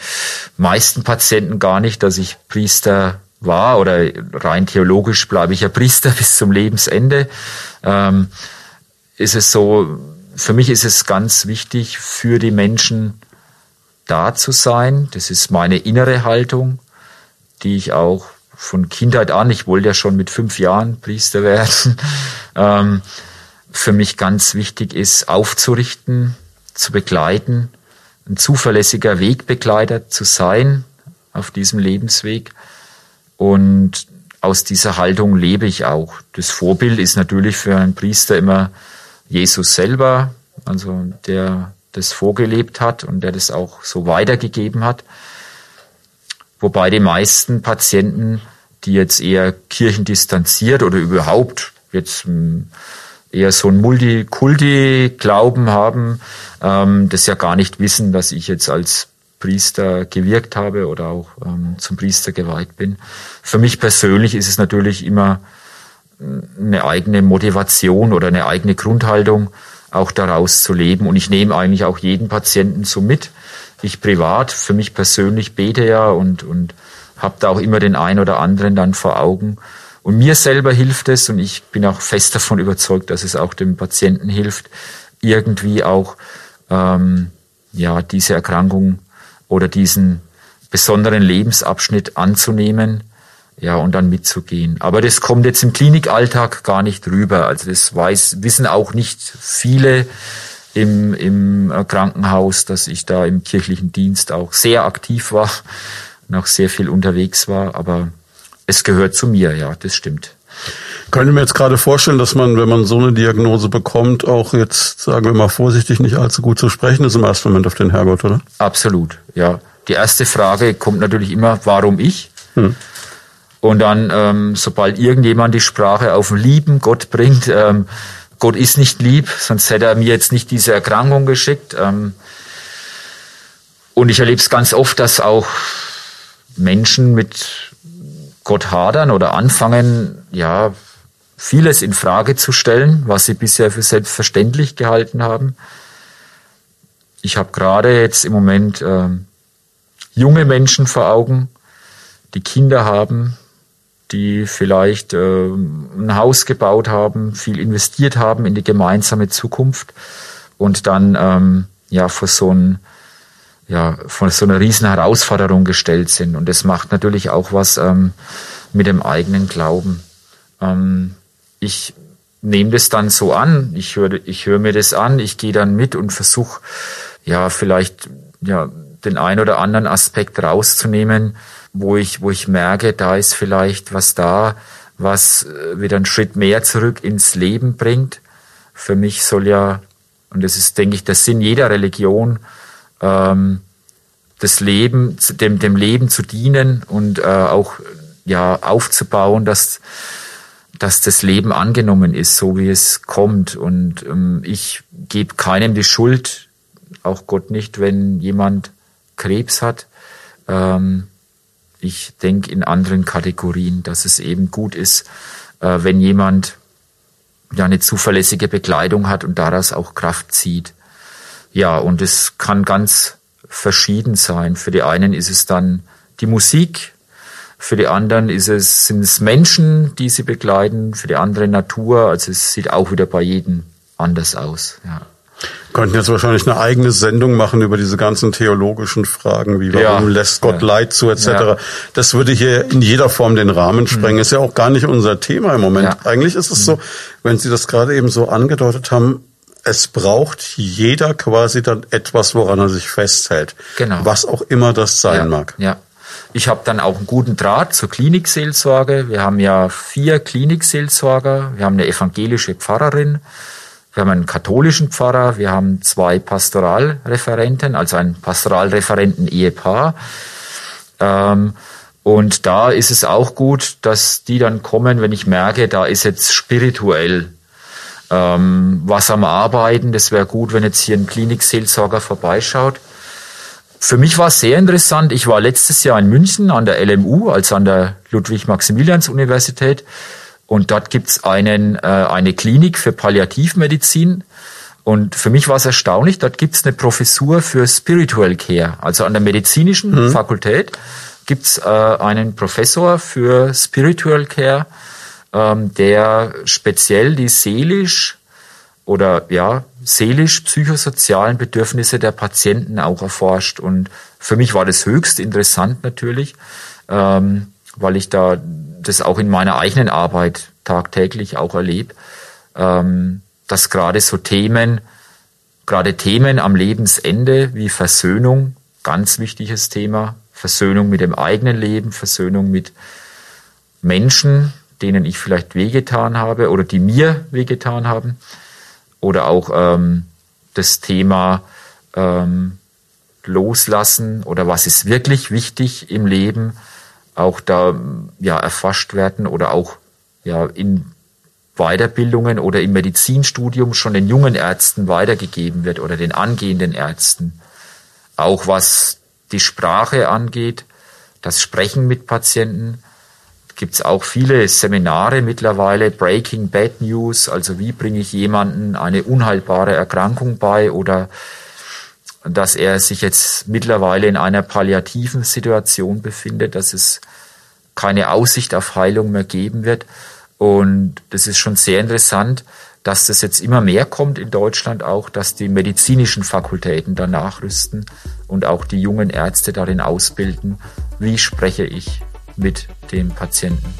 meisten Patienten gar nicht, dass ich Priester war oder rein theologisch bleibe ich ja Priester <laughs> bis zum Lebensende, ähm, ist es so, für mich ist es ganz wichtig, für die Menschen da zu sein. Das ist meine innere Haltung, die ich auch von Kindheit an, ich wollte ja schon mit fünf Jahren Priester <laughs> werden, ähm, für mich ganz wichtig ist, aufzurichten, zu begleiten, ein zuverlässiger Wegbegleiter zu sein auf diesem Lebensweg. Und aus dieser Haltung lebe ich auch. Das Vorbild ist natürlich für einen Priester immer Jesus selber, also der das vorgelebt hat und der das auch so weitergegeben hat. Wobei die meisten Patienten, die jetzt eher kirchendistanziert oder überhaupt jetzt hm, eher so ein Multikulti-Glauben haben, ähm, das ja gar nicht wissen, dass ich jetzt als Priester gewirkt habe oder auch ähm, zum Priester geweiht bin. Für mich persönlich ist es natürlich immer eine eigene Motivation oder eine eigene Grundhaltung, auch daraus zu leben. Und ich nehme eigentlich auch jeden Patienten so mit. Ich privat, für mich persönlich bete ja und, und habe da auch immer den einen oder anderen dann vor Augen. Und mir selber hilft es, und ich bin auch fest davon überzeugt, dass es auch dem Patienten hilft, irgendwie auch ähm, ja diese Erkrankung oder diesen besonderen Lebensabschnitt anzunehmen, ja und dann mitzugehen. Aber das kommt jetzt im Klinikalltag gar nicht rüber. Also das weiß, wissen auch nicht viele im, im Krankenhaus, dass ich da im kirchlichen Dienst auch sehr aktiv war auch sehr viel unterwegs war. Aber es gehört zu mir, ja, das stimmt. Können Sie mir jetzt gerade vorstellen, dass man, wenn man so eine Diagnose bekommt, auch jetzt, sagen wir mal vorsichtig, nicht allzu gut zu sprechen ist im ersten Moment auf den Herrgott, oder? Absolut, ja. Die erste Frage kommt natürlich immer, warum ich? Hm. Und dann, ähm, sobald irgendjemand die Sprache auf lieben Gott bringt, ähm, Gott ist nicht lieb, sonst hätte er mir jetzt nicht diese Erkrankung geschickt. Ähm, und ich erlebe es ganz oft, dass auch Menschen mit Gott hadern oder anfangen, ja, vieles in Frage zu stellen, was sie bisher für selbstverständlich gehalten haben. Ich habe gerade jetzt im Moment äh, junge Menschen vor Augen, die Kinder haben, die vielleicht äh, ein Haus gebaut haben, viel investiert haben in die gemeinsame Zukunft und dann ähm, ja vor so ein ja vor so einer riesen Herausforderung gestellt sind und das macht natürlich auch was ähm, mit dem eigenen Glauben. Ähm, ich nehme das dann so an, ich höre ich höre mir das an, ich gehe dann mit und versuche ja vielleicht ja den ein oder anderen Aspekt rauszunehmen, wo ich, wo ich merke, da ist vielleicht was da, was äh, wieder einen Schritt mehr zurück ins Leben bringt. Für mich soll ja, und das ist, denke ich, der Sinn jeder Religion, ähm, das Leben, dem, dem Leben zu dienen und äh, auch ja aufzubauen, dass dass das Leben angenommen ist, so wie es kommt. Und ähm, ich gebe keinem die Schuld, auch Gott nicht, wenn jemand Krebs hat. Ähm, ich denke in anderen Kategorien, dass es eben gut ist, äh, wenn jemand ja eine zuverlässige Bekleidung hat und daraus auch Kraft zieht. Ja, und es kann ganz verschieden sein. Für die einen ist es dann die Musik, für die anderen ist es, sind es Menschen, die sie begleiten, für die andere Natur. Also es sieht auch wieder bei jedem anders aus. Ja könnten jetzt wahrscheinlich eine eigene Sendung machen über diese ganzen theologischen Fragen, wie warum ja, lässt Gott ja. Leid zu etc. Ja. Das würde hier in jeder Form den Rahmen sprengen. Mhm. Ist ja auch gar nicht unser Thema im Moment. Eigentlich ist es mhm. so, wenn Sie das gerade eben so angedeutet haben, es braucht jeder quasi dann etwas, woran er sich festhält. Genau. Was auch immer das sein mag. Ja. Ich habe dann auch einen guten Draht zur Klinikseelsorge. Wir haben ja vier Klinikseelsorger. Wir haben eine evangelische Pfarrerin. Wir haben einen katholischen Pfarrer, wir haben zwei Pastoralreferenten, also ein Pastoralreferenten-Ehepaar. Ähm, und da ist es auch gut, dass die dann kommen, wenn ich merke, da ist jetzt spirituell ähm, was am Arbeiten. Das wäre gut, wenn jetzt hier ein Klinikseelsorger vorbeischaut. Für mich war es sehr interessant. Ich war letztes Jahr in München an der LMU, also an der Ludwig-Maximilians-Universität. Und dort gibt's einen, äh, eine Klinik für Palliativmedizin. Und für mich war es erstaunlich, dort gibt's eine Professur für Spiritual Care. Also an der medizinischen mhm. Fakultät gibt's äh, einen Professor für Spiritual Care, der speziell die seelisch oder ja, seelisch-psychosozialen Bedürfnisse der Patienten auch erforscht. Und für mich war das höchst interessant natürlich, ähm, weil ich da das auch in meiner eigenen Arbeit tagtäglich auch erlebe, ähm, dass gerade so Themen, gerade Themen am Lebensende wie Versöhnung, ganz wichtiges Thema, Versöhnung mit dem eigenen Leben, Versöhnung mit Menschen, denen ich vielleicht wehgetan habe oder die mir wehgetan haben, oder auch ähm, das Thema ähm, Loslassen oder was ist wirklich wichtig im Leben, auch da ja erfasst werden oder auch ja in Weiterbildungen oder im Medizinstudium schon den jungen Ärzten weitergegeben wird oder den angehenden Ärzten. Auch was die Sprache angeht, das Sprechen mit Patienten, gibt es auch viele Seminare mittlerweile, Breaking Bad News, also wie bringe ich jemanden eine unheilbare Erkrankung bei oder dass er sich jetzt mittlerweile in einer palliativen Situation befindet, dass es keine Aussicht auf Heilung mehr geben wird. Und das ist schon sehr interessant, dass das jetzt immer mehr kommt in Deutschland auch, dass die medizinischen Fakultäten da nachrüsten und auch die jungen Ärzte darin ausbilden, wie spreche ich mit dem Patienten.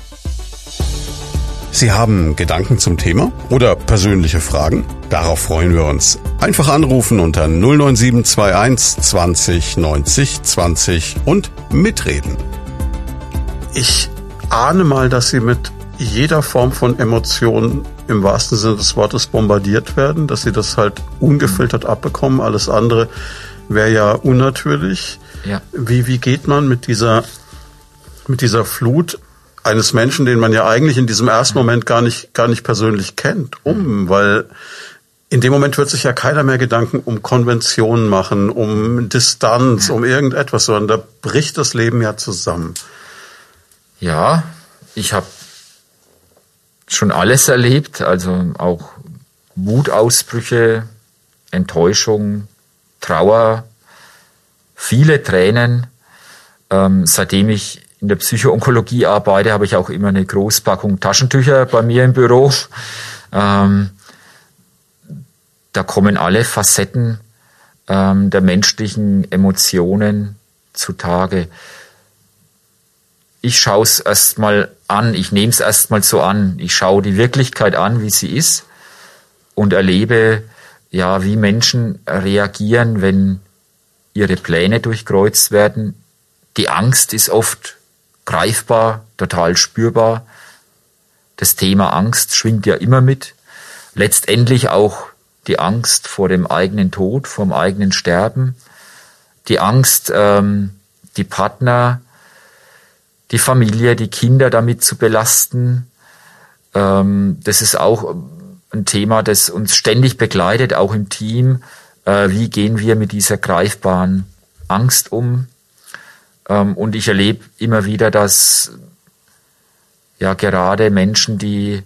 Sie haben Gedanken zum Thema oder persönliche Fragen? Darauf freuen wir uns. Einfach anrufen unter 09721 20 90 20 und mitreden. Ich ahne mal, dass Sie mit jeder Form von Emotionen im wahrsten Sinne des Wortes bombardiert werden, dass Sie das halt ungefiltert abbekommen. Alles andere wäre ja unnatürlich. Ja. Wie, wie geht man mit dieser, mit dieser Flut eines Menschen, den man ja eigentlich in diesem ersten Moment gar nicht, gar nicht persönlich kennt, um, weil in dem Moment wird sich ja keiner mehr Gedanken um Konventionen machen, um Distanz, um irgendetwas, sondern da bricht das Leben ja zusammen. Ja, ich habe schon alles erlebt, also auch Wutausbrüche, Enttäuschung, Trauer, viele Tränen. Ähm, seitdem ich in der Psychoonkologie arbeite, habe ich auch immer eine Großpackung Taschentücher bei mir im Büro. Ähm, da kommen alle Facetten ähm, der menschlichen Emotionen zutage. Ich schaue es erstmal an, ich nehme es erstmal so an, ich schaue die Wirklichkeit an, wie sie ist und erlebe, ja, wie Menschen reagieren, wenn ihre Pläne durchkreuzt werden. Die Angst ist oft greifbar, total spürbar. Das Thema Angst schwingt ja immer mit. Letztendlich auch die Angst vor dem eigenen Tod, vom eigenen Sterben, die Angst, ähm, die Partner, die Familie, die Kinder damit zu belasten. Ähm, das ist auch ein Thema, das uns ständig begleitet, auch im Team. Äh, wie gehen wir mit dieser greifbaren Angst um? Ähm, und ich erlebe immer wieder, dass ja gerade Menschen, die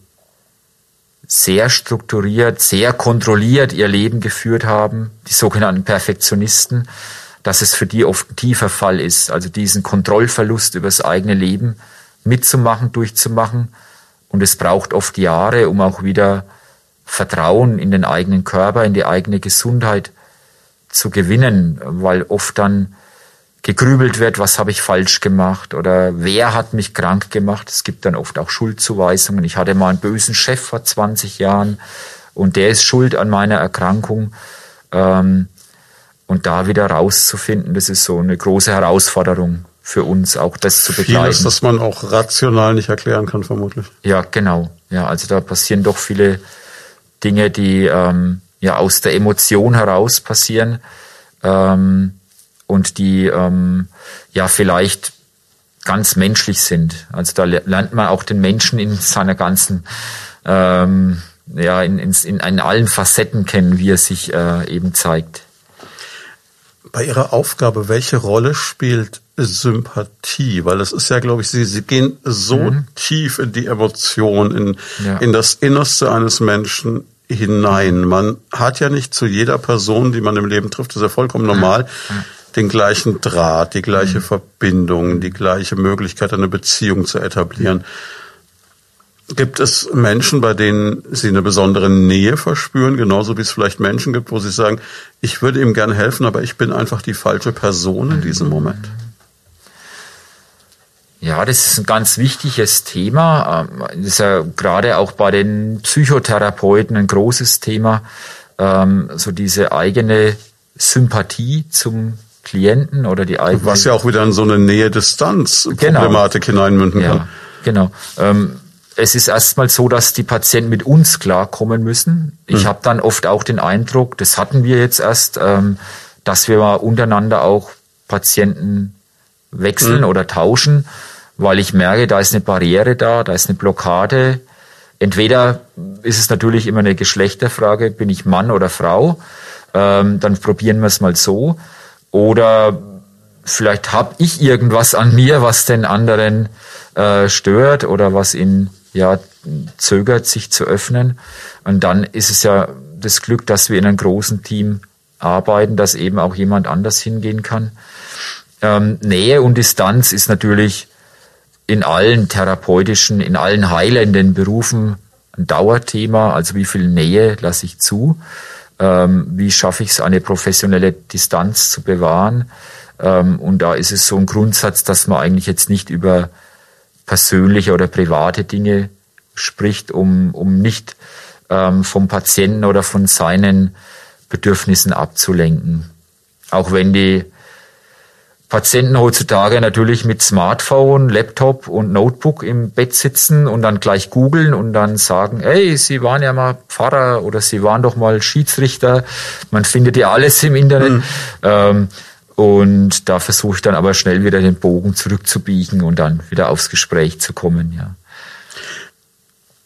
sehr strukturiert, sehr kontrolliert ihr Leben geführt haben, die sogenannten Perfektionisten, dass es für die oft ein tiefer Fall ist, also diesen Kontrollverlust über das eigene Leben mitzumachen, durchzumachen. Und es braucht oft Jahre, um auch wieder Vertrauen in den eigenen Körper, in die eigene Gesundheit zu gewinnen, weil oft dann gegrübelt wird, was habe ich falsch gemacht oder wer hat mich krank gemacht. Es gibt dann oft auch Schuldzuweisungen. Ich hatte mal einen bösen Chef vor 20 Jahren und der ist schuld an meiner Erkrankung. Ähm, und da wieder rauszufinden, das ist so eine große Herausforderung für uns, auch das zu begleiten. Vieles, das man auch rational nicht erklären kann, vermutlich. Ja, genau. Ja, also da passieren doch viele Dinge, die ähm, ja aus der Emotion heraus passieren. Ähm, und die ähm, ja vielleicht ganz menschlich sind. Also da lernt man auch den Menschen in seiner ganzen ähm, ja in, in, in, allen Facetten kennen, wie er sich äh, eben zeigt. Bei Ihrer Aufgabe, welche Rolle spielt Sympathie? Weil es ist ja, glaube ich, Sie, Sie gehen so mhm. tief in die Emotion, in, ja. in das Innerste eines Menschen hinein. Man hat ja nicht zu jeder Person, die man im Leben trifft, das ist ja vollkommen normal, mhm den gleichen Draht, die gleiche mhm. Verbindung, die gleiche Möglichkeit, eine Beziehung zu etablieren. Gibt es Menschen, bei denen Sie eine besondere Nähe verspüren, genauso wie es vielleicht Menschen gibt, wo Sie sagen, ich würde ihm gerne helfen, aber ich bin einfach die falsche Person in diesem Moment? Ja, das ist ein ganz wichtiges Thema. Ähm, das ist ja gerade auch bei den Psychotherapeuten ein großes Thema, ähm, so diese eigene Sympathie zum Klienten oder die eigene. Was ja auch wieder in so eine Nähe-Distanz-Problematik genau. hineinmünden kann. Ja, genau. Ähm, es ist erstmal so, dass die Patienten mit uns klarkommen müssen. Ich hm. habe dann oft auch den Eindruck, das hatten wir jetzt erst, ähm, dass wir mal untereinander auch Patienten wechseln hm. oder tauschen, weil ich merke, da ist eine Barriere da, da ist eine Blockade. Entweder ist es natürlich immer eine Geschlechterfrage, bin ich Mann oder Frau, ähm, dann probieren wir es mal so. Oder vielleicht habe ich irgendwas an mir, was den anderen äh, stört oder was ihn ja zögert, sich zu öffnen. Und dann ist es ja das Glück, dass wir in einem großen Team arbeiten, dass eben auch jemand anders hingehen kann. Ähm, Nähe und Distanz ist natürlich in allen therapeutischen, in allen heilenden Berufen ein Dauerthema. Also wie viel Nähe lasse ich zu? Ähm, wie schaffe ich es, eine professionelle Distanz zu bewahren. Ähm, und da ist es so ein Grundsatz, dass man eigentlich jetzt nicht über persönliche oder private Dinge spricht, um, um nicht ähm, vom Patienten oder von seinen Bedürfnissen abzulenken. Auch wenn die Patienten heutzutage natürlich mit Smartphone, Laptop und Notebook im Bett sitzen und dann gleich googeln und dann sagen, hey, Sie waren ja mal Pfarrer oder Sie waren doch mal Schiedsrichter. Man findet ja alles im Internet. Mhm. Ähm, und da versuche ich dann aber schnell wieder den Bogen zurückzubiegen und dann wieder aufs Gespräch zu kommen, ja.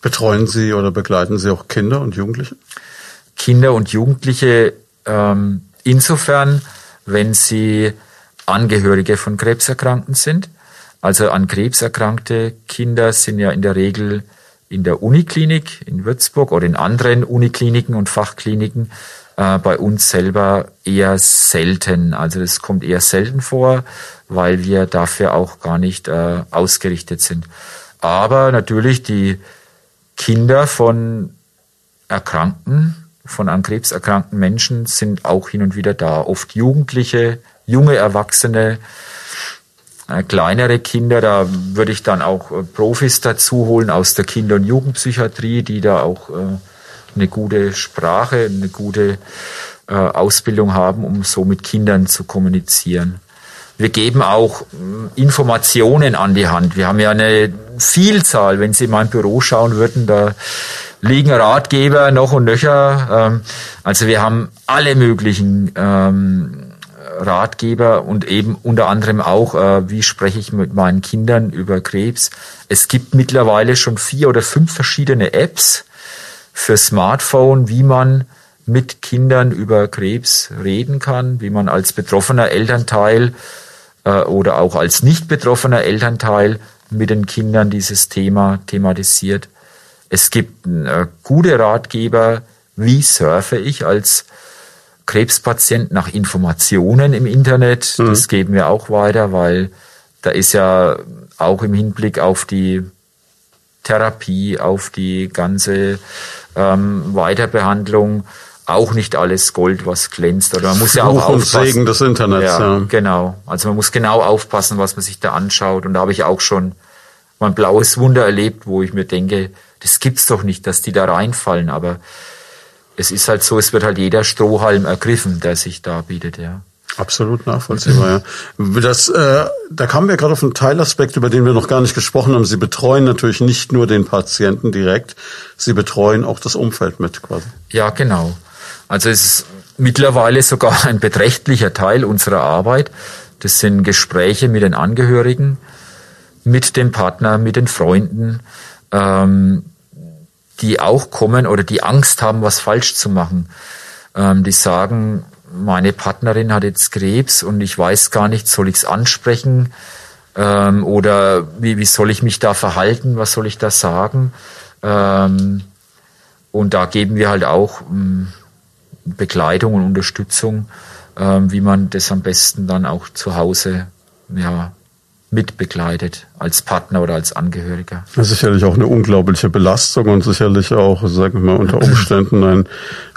Betreuen Sie oder begleiten Sie auch Kinder und Jugendliche? Kinder und Jugendliche ähm, insofern, wenn sie Angehörige von Krebserkrankten sind. Also an krebserkrankte Kinder sind ja in der Regel in der Uniklinik in Würzburg oder in anderen Unikliniken und Fachkliniken. Äh, bei uns selber eher selten. Also das kommt eher selten vor, weil wir dafür auch gar nicht äh, ausgerichtet sind. Aber natürlich die Kinder von Erkrankten, von an Krebs erkrankten Menschen sind auch hin und wieder da. Oft Jugendliche, junge Erwachsene, äh, kleinere Kinder, da würde ich dann auch äh, Profis dazu holen aus der Kinder- und Jugendpsychiatrie, die da auch äh, eine gute Sprache, eine gute Ausbildung haben, um so mit Kindern zu kommunizieren. Wir geben auch Informationen an die Hand. Wir haben ja eine Vielzahl, wenn Sie in mein Büro schauen würden, da liegen Ratgeber noch und nöcher. Ähm, also wir haben alle möglichen ähm, Ratgeber und eben unter anderem auch, äh, wie spreche ich mit meinen Kindern über Krebs. Es gibt mittlerweile schon vier oder fünf verschiedene Apps für Smartphone, wie man mit Kindern über Krebs reden kann, wie man als betroffener Elternteil äh, oder auch als nicht betroffener Elternteil mit den Kindern dieses Thema thematisiert. Es gibt äh, gute Ratgeber, wie surfe ich als Krebspatient nach Informationen im Internet. Mhm. Das geben wir auch weiter, weil da ist ja auch im Hinblick auf die Therapie, auf die ganze ähm, Weiterbehandlung auch nicht alles Gold, was glänzt. Oder man muss Fluch ja auch aufpassen. und Segen des Internets. Ja, ja, genau. Also man muss genau aufpassen, was man sich da anschaut. Und da habe ich auch schon mein blaues Wunder erlebt, wo ich mir denke, das gibt's doch nicht, dass die da reinfallen. Aber es ist halt so, es wird halt jeder Strohhalm ergriffen, der sich da bietet, ja. Absolut nachvollziehbar, ja. Das, äh, da kamen wir gerade auf einen Teilaspekt, über den wir noch gar nicht gesprochen haben. Sie betreuen natürlich nicht nur den Patienten direkt, Sie betreuen auch das Umfeld mit quasi. Ja, genau. Also es ist mittlerweile sogar ein beträchtlicher Teil unserer Arbeit. Das sind Gespräche mit den Angehörigen, mit dem Partner, mit den Freunden. Ähm, die auch kommen oder die Angst haben, was falsch zu machen. Ähm, die sagen, meine Partnerin hat jetzt Krebs und ich weiß gar nicht, soll ich es ansprechen ähm, oder wie, wie soll ich mich da verhalten, was soll ich da sagen? Ähm, und da geben wir halt auch ähm, Begleitung und Unterstützung, ähm, wie man das am besten dann auch zu Hause ja, mitbegleitet als Partner oder als Angehöriger. Das ist sicherlich auch eine unglaubliche Belastung und sicherlich auch, sagen wir mal, unter Umständen ein,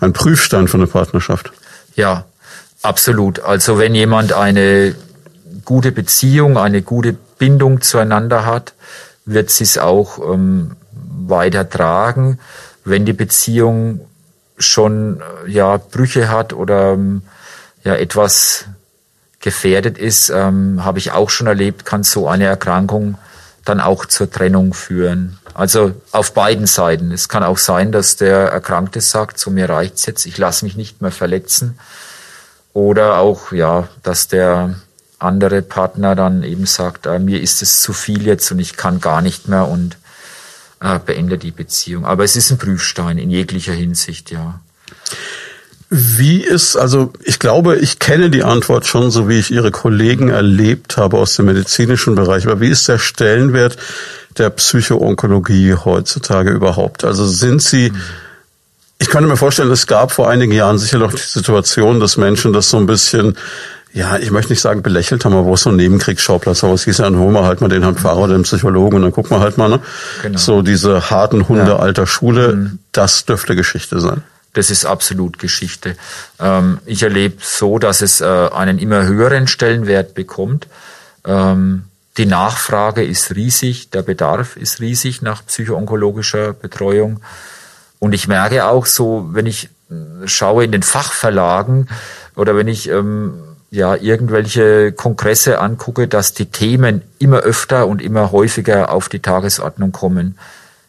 ein Prüfstein für eine Partnerschaft. Ja, absolut. Also wenn jemand eine gute Beziehung, eine gute Bindung zueinander hat, wird sie es auch ähm, weiter tragen. Wenn die Beziehung schon ja Brüche hat oder ähm, ja etwas gefährdet ist, ähm, habe ich auch schon erlebt, kann so eine Erkrankung dann auch zur Trennung führen. Also auf beiden Seiten. Es kann auch sein, dass der Erkrankte sagt, so mir reicht's jetzt, ich lasse mich nicht mehr verletzen. Oder auch, ja, dass der andere Partner dann eben sagt, äh, mir ist es zu viel jetzt und ich kann gar nicht mehr und äh, beende die Beziehung. Aber es ist ein Prüfstein in jeglicher Hinsicht, ja. Wie ist, also ich glaube, ich kenne die Antwort schon, so wie ich Ihre Kollegen erlebt habe aus dem medizinischen Bereich, aber wie ist der Stellenwert der Psychoonkologie heutzutage überhaupt? Also sind Sie, ich könnte mir vorstellen, es gab vor einigen Jahren sicher noch die Situation, dass Menschen das so ein bisschen ja, ich möchte nicht sagen belächelt haben, aber wo es so ein Nebenkriegsschauplatz war, wo es hieß ja, dann holen wir halt mal den Herrn Pfarrer oder den Psychologen und dann gucken wir halt mal, ne? Genau. So diese harten Hunde ja. alter Schule, mhm. das dürfte Geschichte sein das ist absolut Geschichte. Ähm, ich erlebe so, dass es äh, einen immer höheren Stellenwert bekommt. Ähm, die Nachfrage ist riesig, der Bedarf ist riesig nach psychoonkologischer Betreuung. Und ich merke auch so, wenn ich äh, schaue in den Fachverlagen oder wenn ich ähm, ja irgendwelche Kongresse angucke, dass die Themen immer öfter und immer häufiger auf die Tagesordnung kommen.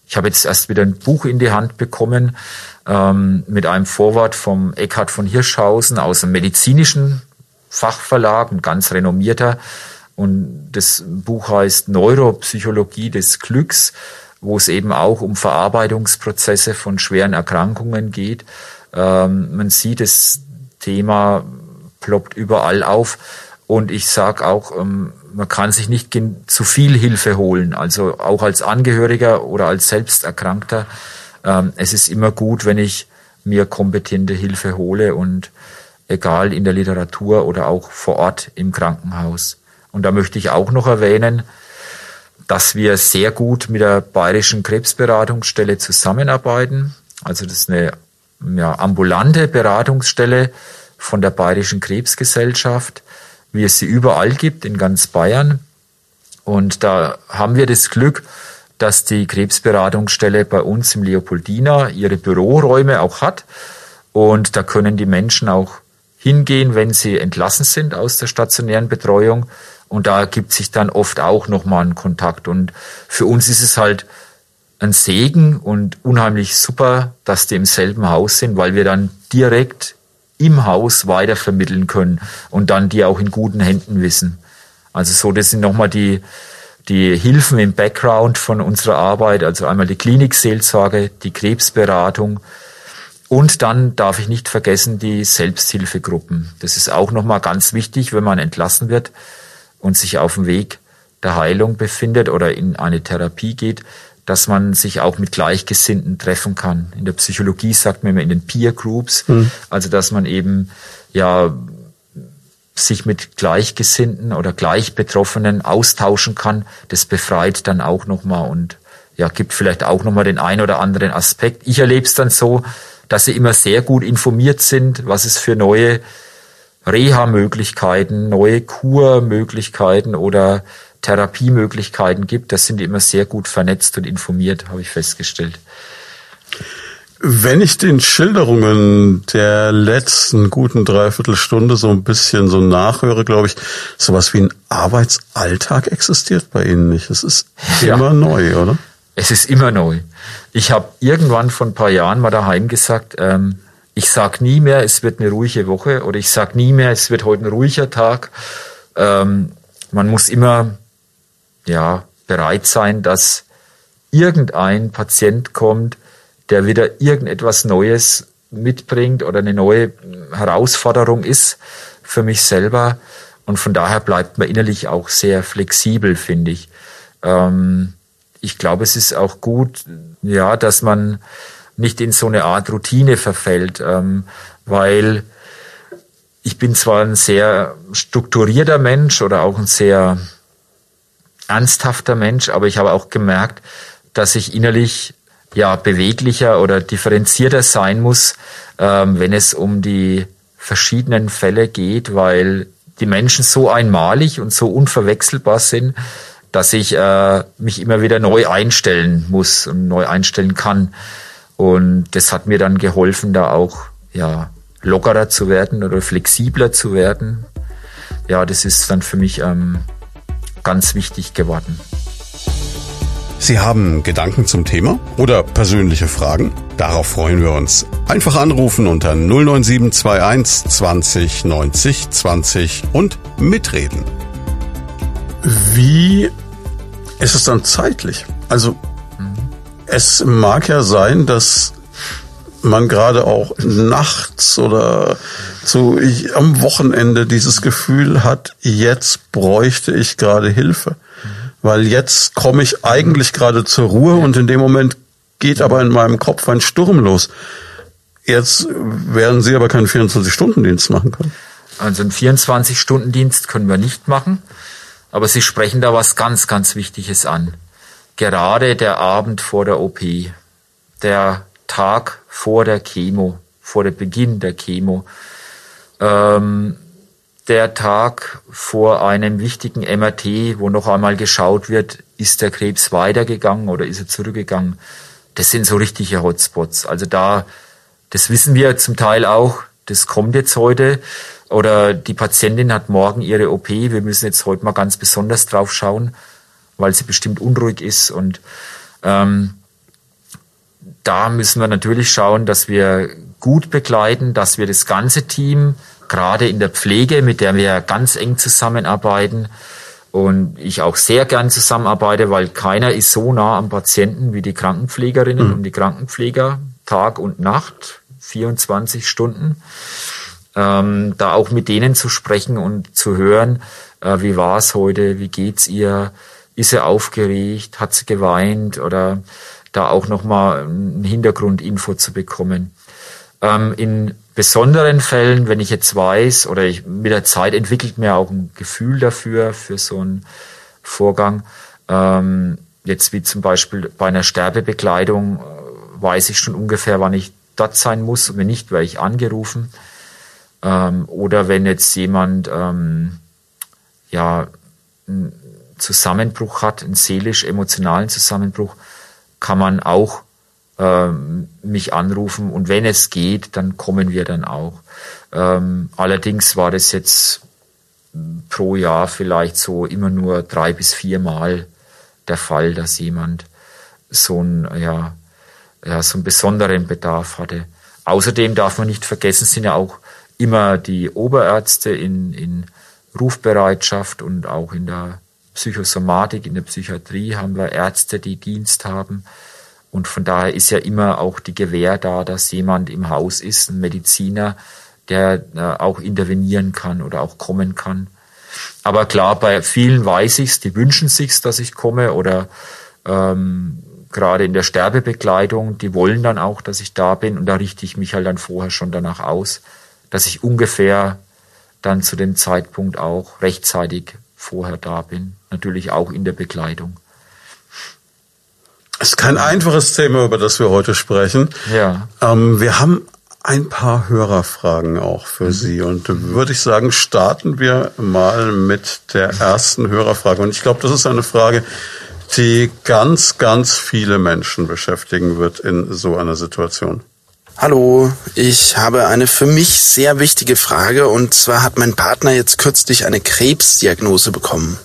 Ich habe jetzt erst wieder ein Buch in die Hand bekommen ähm, mit einem Vorwort vom Eckhard von Hirschhausen aus dem medizinischen Fachverlag, ein ganz renommierter. Und das Buch heißt Neuropsychologie des Glücks, wo es eben auch um Verarbeitungsprozesse von schweren Erkrankungen geht. Ähm, man sieht, das Thema ploppt überall auf. Und ich sage auch, ähm, man kann sich nicht zu viel Hilfe holen. Also auch als Angehöriger oder als Selbsterkrankter. Ähm, es ist immer gut, wenn ich mir kompetente Hilfe hole und egal in der Literatur oder auch vor Ort im Krankenhaus. Und da möchte ich auch noch erwähnen, dass wir sehr gut mit der Bayerischen Krebsberatungsstelle zusammenarbeiten. Also das ist eine ja, ambulante Beratungsstelle von der Bayerischen Krebsgesellschaft, wie es sie überall gibt in ganz Bayern. Und da haben wir das Glück, dass die Krebsberatungsstelle bei uns im Leopoldina ihre Büroräume auch hat. Und da können die Menschen auch hingehen, wenn sie entlassen sind aus der stationären Betreuung. Und da gibt sich dann oft auch nochmal ein Kontakt. Und für uns ist es halt ein Segen und unheimlich super, dass die im selben Haus sind, weil wir dann direkt im Haus weitervermitteln können und dann die auch in guten Händen wissen. Also so, das sind nochmal die, die Hilfen im Background von unserer Arbeit, also einmal die Klinikseelsorge, die Krebsberatung und dann darf ich nicht vergessen die Selbsthilfegruppen. Das ist auch nochmal ganz wichtig, wenn man entlassen wird und sich auf dem Weg der Heilung befindet oder in eine Therapie geht, dass man sich auch mit Gleichgesinnten treffen kann. In der Psychologie sagt man immer in den Peer Groups, mhm. also dass man eben ja sich mit Gleichgesinnten oder Gleichbetroffenen austauschen kann. Das befreit dann auch nochmal und ja, gibt vielleicht auch nochmal den ein oder anderen Aspekt. Ich erlebe es dann so, dass sie immer sehr gut informiert sind, was es für neue Reha-Möglichkeiten, neue Kurmöglichkeiten oder Therapiemöglichkeiten gibt. Das sind die immer sehr gut vernetzt und informiert, habe ich festgestellt. Wenn ich den Schilderungen der letzten guten Dreiviertelstunde so ein bisschen so nachhöre, glaube ich, sowas wie ein Arbeitsalltag existiert bei Ihnen nicht. Es ist ja. immer neu, oder? Es ist immer neu. Ich habe irgendwann vor ein paar Jahren mal daheim gesagt, ähm, ich sag nie mehr, es wird eine ruhige Woche oder ich sag nie mehr, es wird heute ein ruhiger Tag. Ähm, man muss immer ja bereit sein, dass irgendein Patient kommt, der wieder irgendetwas Neues mitbringt oder eine neue Herausforderung ist für mich selber. Und von daher bleibt man innerlich auch sehr flexibel, finde ich. Ähm, ich glaube, es ist auch gut, ja, dass man nicht in so eine Art Routine verfällt, ähm, weil ich bin zwar ein sehr strukturierter Mensch oder auch ein sehr ernsthafter Mensch, aber ich habe auch gemerkt, dass ich innerlich ja beweglicher oder differenzierter sein muss, ähm, wenn es um die verschiedenen Fälle geht, weil die Menschen so einmalig und so unverwechselbar sind, dass ich äh, mich immer wieder neu einstellen muss und neu einstellen kann. Und das hat mir dann geholfen, da auch ja lockerer zu werden oder flexibler zu werden. Ja, das ist dann für mich ähm, ganz wichtig geworden. Sie haben Gedanken zum Thema oder persönliche Fragen? Darauf freuen wir uns. Einfach anrufen unter 09721 20 90 20 und mitreden. Wie ist es dann zeitlich? Also es mag ja sein, dass man gerade auch nachts oder so ich, am Wochenende dieses Gefühl hat, jetzt bräuchte ich gerade Hilfe. Weil jetzt komme ich eigentlich gerade zur Ruhe und in dem Moment geht aber in meinem Kopf ein Sturm los. Jetzt werden Sie aber keinen 24-Stunden-Dienst machen können. Also einen 24-Stunden-Dienst können wir nicht machen, aber Sie sprechen da was ganz, ganz Wichtiges an gerade der Abend vor der OP, der Tag vor der Chemo, vor dem Beginn der Chemo, ähm, der Tag vor einem wichtigen MRT, wo noch einmal geschaut wird, ist der Krebs weitergegangen oder ist er zurückgegangen. Das sind so richtige Hotspots. Also da, das wissen wir zum Teil auch, das kommt jetzt heute. Oder die Patientin hat morgen ihre OP, wir müssen jetzt heute mal ganz besonders drauf schauen weil sie bestimmt unruhig ist. Und ähm, da müssen wir natürlich schauen, dass wir gut begleiten, dass wir das ganze Team, gerade in der Pflege, mit der wir ganz eng zusammenarbeiten, und ich auch sehr gern zusammenarbeite, weil keiner ist so nah am Patienten wie die Krankenpflegerinnen mhm. und die Krankenpfleger, Tag und Nacht, 24 Stunden. Ähm, da auch mit denen zu sprechen und zu hören, äh, wie war es heute, wie geht's ihr, ist sie aufgeregt, hat sie geweint oder da auch nochmal ein Hintergrundinfo zu bekommen. Ähm, in besonderen Fällen, wenn ich jetzt weiß oder ich, mit der Zeit entwickelt mir auch ein Gefühl dafür, für so einen Vorgang, ähm, jetzt wie zum Beispiel bei einer Sterbebekleidung, äh, weiß ich schon ungefähr, wann ich dort sein muss und wenn nicht, werde ich angerufen. Ähm, oder wenn jetzt jemand ähm, ja einen Zusammenbruch hat, einen seelisch-emotionalen Zusammenbruch, kann man auch ähm, mich anrufen und wenn es geht, dann kommen wir dann auch. Ähm, allerdings war das jetzt pro Jahr vielleicht so immer nur drei bis vier Mal der Fall, dass jemand so ein ja, ja, so einen besonderen Bedarf hatte. Außerdem darf man nicht vergessen, sind ja auch immer die Oberärzte in, in Rufbereitschaft und auch in der Psychosomatik, in der Psychiatrie haben wir Ärzte, die Dienst haben. Und von daher ist ja immer auch die Gewähr da, dass jemand im Haus ist, ein Mediziner, der äh, auch intervenieren kann oder auch kommen kann. Aber klar, bei vielen weiß ich's, die wünschen sich's, dass ich komme oder ähm, gerade in der Sterbebekleidung, die wollen dann auch, dass ich da bin und da richte ich mich halt dann vorher schon danach aus, dass ich ungefähr dann zu dem Zeitpunkt auch rechtzeitig vorher da bin, natürlich auch in der Bekleidung. Es ist kein einfaches Thema, über das wir heute sprechen. Ja. Ähm, wir haben ein paar Hörerfragen auch für mhm. Sie und würde ich sagen, starten wir mal mit der ersten Hörerfrage. Und ich glaube, das ist eine Frage, die ganz, ganz viele Menschen beschäftigen wird in so einer Situation. Hallo, ich habe eine für mich sehr wichtige Frage und zwar hat mein Partner jetzt kürzlich eine Krebsdiagnose bekommen.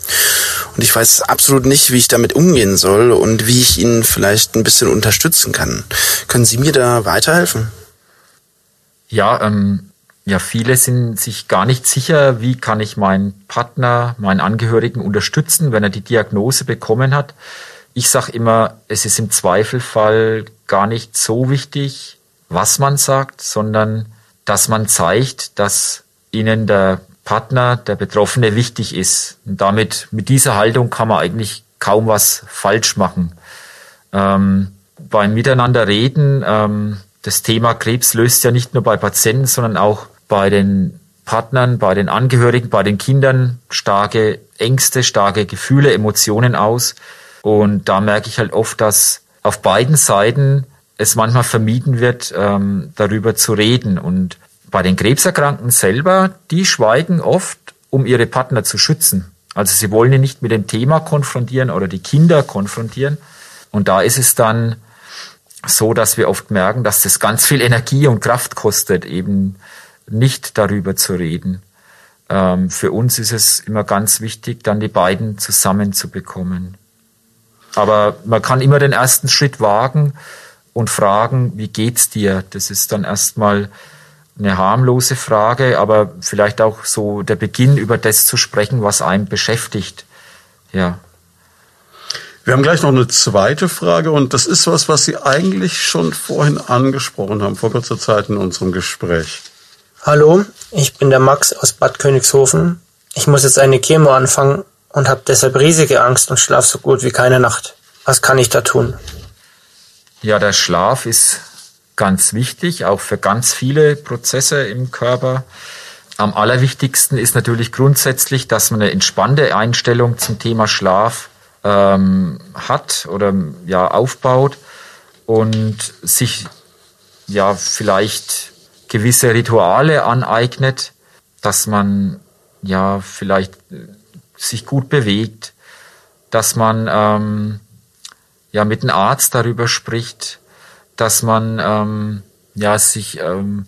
Und ich weiß absolut nicht, wie ich damit umgehen soll und wie ich ihn vielleicht ein bisschen unterstützen kann. Können Sie mir da weiterhelfen? Ja, ähm, ja, viele sind sich gar nicht sicher, wie kann ich meinen Partner, meinen Angehörigen unterstützen, wenn er die Diagnose bekommen hat. Ich sage immer, es ist im Zweifelfall gar nicht so wichtig, was man sagt, sondern dass man zeigt, dass ihnen der Partner, der Betroffene wichtig ist. Und damit, mit dieser Haltung kann man eigentlich kaum was falsch machen. Ähm, beim Miteinander reden, ähm, das Thema Krebs löst ja nicht nur bei Patienten, sondern auch bei den Partnern, bei den Angehörigen, bei den Kindern starke Ängste, starke Gefühle, Emotionen aus. Und da merke ich halt oft, dass auf beiden Seiten es manchmal vermieden wird, ähm, darüber zu reden. Und bei den Krebserkrankten selber, die schweigen oft, um ihre Partner zu schützen. Also sie wollen ihn nicht mit dem Thema konfrontieren oder die Kinder konfrontieren. Und da ist es dann so, dass wir oft merken, dass das ganz viel Energie und Kraft kostet, eben nicht darüber zu reden. Ähm, für uns ist es immer ganz wichtig, dann die beiden zusammenzubekommen. Aber man kann immer den ersten Schritt wagen und fragen, wie geht's dir? Das ist dann erstmal eine harmlose Frage, aber vielleicht auch so der Beginn über das zu sprechen, was einen beschäftigt. Ja. Wir haben gleich noch eine zweite Frage und das ist was, was Sie eigentlich schon vorhin angesprochen haben, vor kurzer Zeit in unserem Gespräch. Hallo, ich bin der Max aus Bad Königshofen. Ich muss jetzt eine Chemo anfangen und habe deshalb riesige Angst und schlafe so gut wie keine Nacht. Was kann ich da tun? Ja, der Schlaf ist ganz wichtig, auch für ganz viele Prozesse im Körper. Am allerwichtigsten ist natürlich grundsätzlich, dass man eine entspannte Einstellung zum Thema Schlaf ähm, hat oder ja aufbaut und sich ja vielleicht gewisse Rituale aneignet, dass man ja vielleicht sich gut bewegt, dass man ähm, ja mit einem Arzt darüber spricht, dass man ähm, ja sich ähm,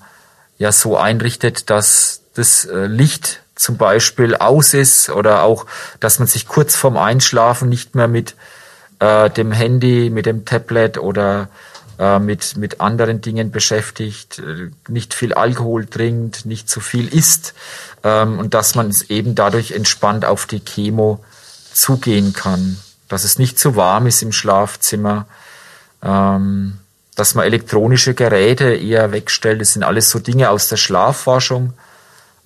ja so einrichtet, dass das äh, Licht zum Beispiel aus ist oder auch, dass man sich kurz vorm Einschlafen nicht mehr mit äh, dem Handy, mit dem Tablet oder äh, mit, mit anderen Dingen beschäftigt, äh, nicht viel Alkohol trinkt, nicht zu viel isst ähm, und dass man eben dadurch entspannt auf die Chemo zugehen kann, dass es nicht zu warm ist im Schlafzimmer, ähm, dass man elektronische Geräte eher wegstellt. Das sind alles so Dinge aus der Schlafforschung,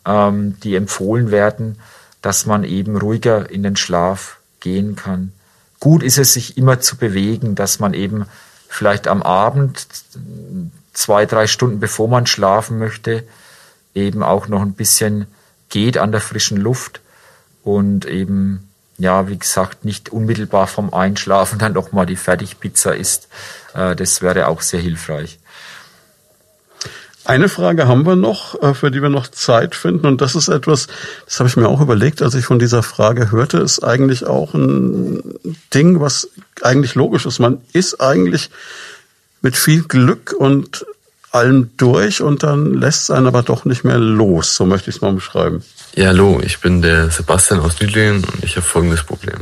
ähm, die empfohlen werden, dass man eben ruhiger in den Schlaf gehen kann. Gut ist es, sich immer zu bewegen, dass man eben vielleicht am Abend zwei, drei Stunden bevor man schlafen möchte, eben auch noch ein bisschen geht an der frischen Luft und eben, ja, wie gesagt, nicht unmittelbar vom Einschlafen dann doch mal die Fertigpizza isst. Äh, das wäre auch sehr hilfreich. Eine Frage haben wir noch, äh, für die wir noch Zeit finden. Und das ist etwas, das habe ich mir auch überlegt, als ich von dieser Frage hörte, ist eigentlich auch ein Ding, was eigentlich logisch ist. Man ist eigentlich mit viel Glück und allem durch und dann lässt es einen aber doch nicht mehr los. So möchte ich es mal beschreiben. Ja, hallo, ich bin der Sebastian aus Nüdlingen und ich habe folgendes Problem.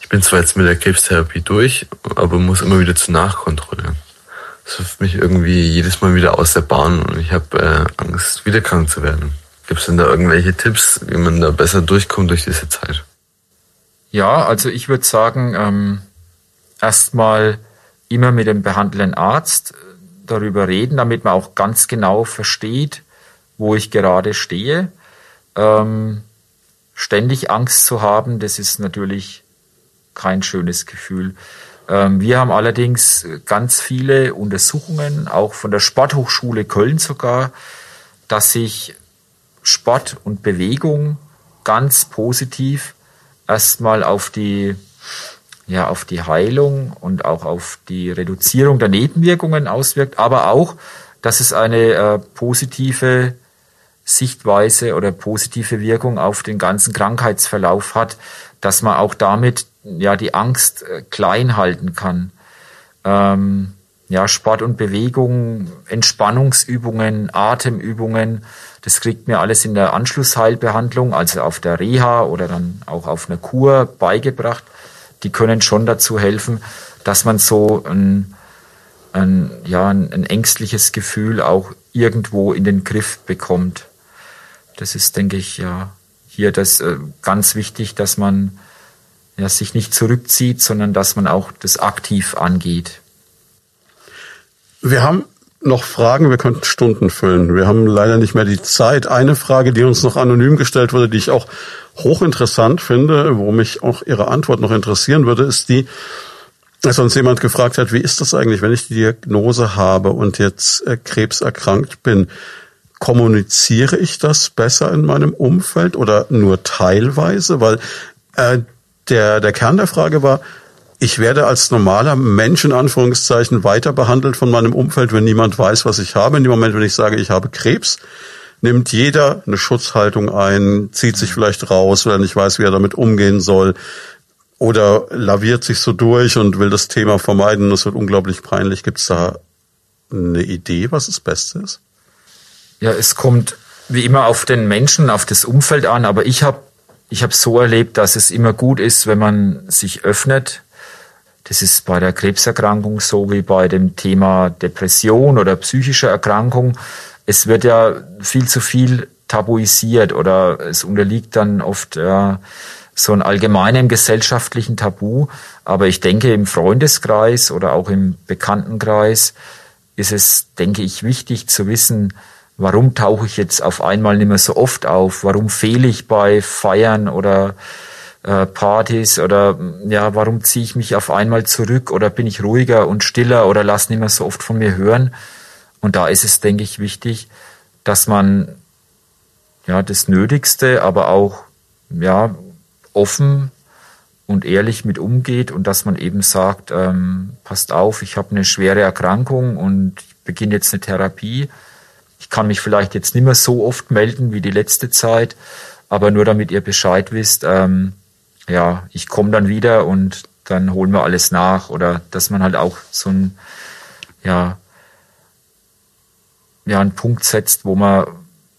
Ich bin zwar jetzt mit der Krebstherapie durch, aber muss immer wieder zur Nachkontrolle. Das wirft mich irgendwie jedes Mal wieder aus der Bahn und ich habe äh, Angst, wieder krank zu werden. Gibt es denn da irgendwelche Tipps, wie man da besser durchkommt durch diese Zeit? Ja, also ich würde sagen, ähm, erstmal immer mit dem behandelnden Arzt darüber reden, damit man auch ganz genau versteht, wo ich gerade stehe. Ähm, ständig Angst zu haben, das ist natürlich kein schönes Gefühl. Ähm, wir haben allerdings ganz viele Untersuchungen, auch von der Sporthochschule Köln sogar, dass sich Sport und Bewegung ganz positiv erstmal auf die ja auf die Heilung und auch auf die Reduzierung der Nebenwirkungen auswirkt, aber auch, dass es eine äh, positive Sichtweise oder positive Wirkung auf den ganzen Krankheitsverlauf hat, dass man auch damit ja die Angst äh, klein halten kann. Ähm, ja, Sport und Bewegung, Entspannungsübungen, Atemübungen, das kriegt mir alles in der Anschlussheilbehandlung, also auf der Reha oder dann auch auf einer Kur beigebracht. Die können schon dazu helfen, dass man so ein, ein, ja, ein, ein ängstliches Gefühl auch irgendwo in den Griff bekommt. Das ist, denke ich, ja hier das äh, ganz wichtig, dass man ja, sich nicht zurückzieht, sondern dass man auch das aktiv angeht. Wir haben noch Fragen, wir könnten Stunden füllen. Wir haben leider nicht mehr die Zeit. Eine Frage, die uns noch anonym gestellt wurde, die ich auch hochinteressant finde, wo mich auch Ihre Antwort noch interessieren würde, ist die, dass uns jemand gefragt hat, wie ist das eigentlich, wenn ich die Diagnose habe und jetzt äh, krebserkrankt bin? Kommuniziere ich das besser in meinem Umfeld oder nur teilweise? Weil äh, der, der Kern der Frage war, ich werde als normaler Mensch in Anführungszeichen weiter behandelt von meinem Umfeld, wenn niemand weiß, was ich habe. In dem Moment, wenn ich sage, ich habe Krebs, nimmt jeder eine Schutzhaltung ein, zieht sich vielleicht raus, weil er nicht weiß, wie er damit umgehen soll oder laviert sich so durch und will das Thema vermeiden. Das wird unglaublich peinlich. Gibt es da eine Idee, was das Beste ist? Ja, es kommt wie immer auf den Menschen, auf das Umfeld an, aber ich habe ich habe so erlebt, dass es immer gut ist, wenn man sich öffnet. Das ist bei der Krebserkrankung so wie bei dem Thema Depression oder psychischer Erkrankung. Es wird ja viel zu viel tabuisiert oder es unterliegt dann oft ja, so ein allgemeinem gesellschaftlichen Tabu. Aber ich denke, im Freundeskreis oder auch im Bekanntenkreis ist es, denke ich, wichtig zu wissen, warum tauche ich jetzt auf einmal nicht mehr so oft auf? Warum fehle ich bei Feiern oder äh, Partys oder ja, warum ziehe ich mich auf einmal zurück oder bin ich ruhiger und stiller oder lass nicht mehr so oft von mir hören? Und da ist es, denke ich, wichtig, dass man ja das Nötigste, aber auch ja offen und ehrlich mit umgeht und dass man eben sagt, ähm, passt auf, ich habe eine schwere Erkrankung und beginne jetzt eine Therapie ich kann mich vielleicht jetzt nicht mehr so oft melden wie die letzte Zeit, aber nur damit ihr Bescheid wisst, ähm, ja, ich komme dann wieder und dann holen wir alles nach oder dass man halt auch so ein, ja, ja, einen Punkt setzt, wo man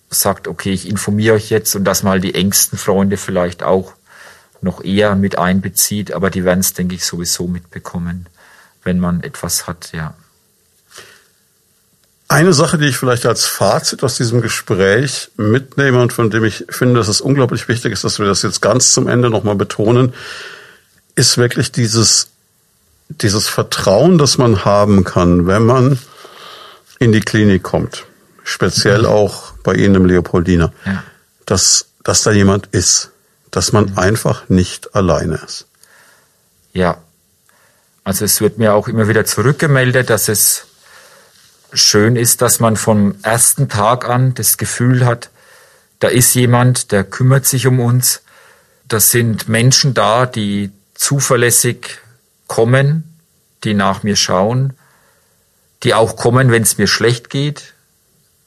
sagt, okay, ich informiere euch jetzt und dass man halt die engsten Freunde vielleicht auch noch eher mit einbezieht, aber die werden es, denke ich, sowieso mitbekommen, wenn man etwas hat, ja. Eine Sache, die ich vielleicht als Fazit aus diesem Gespräch mitnehme und von dem ich finde, dass es unglaublich wichtig ist, dass wir das jetzt ganz zum Ende nochmal betonen, ist wirklich dieses, dieses Vertrauen, das man haben kann, wenn man in die Klinik kommt. Speziell mhm. auch bei Ihnen im Leopoldiner. Ja. Dass dass da jemand ist, dass man einfach nicht alleine ist. Ja. Also es wird mir auch immer wieder zurückgemeldet, dass es schön ist, dass man vom ersten Tag an das Gefühl hat, da ist jemand, der kümmert sich um uns. Das sind Menschen da, die zuverlässig kommen, die nach mir schauen, die auch kommen, wenn es mir schlecht geht,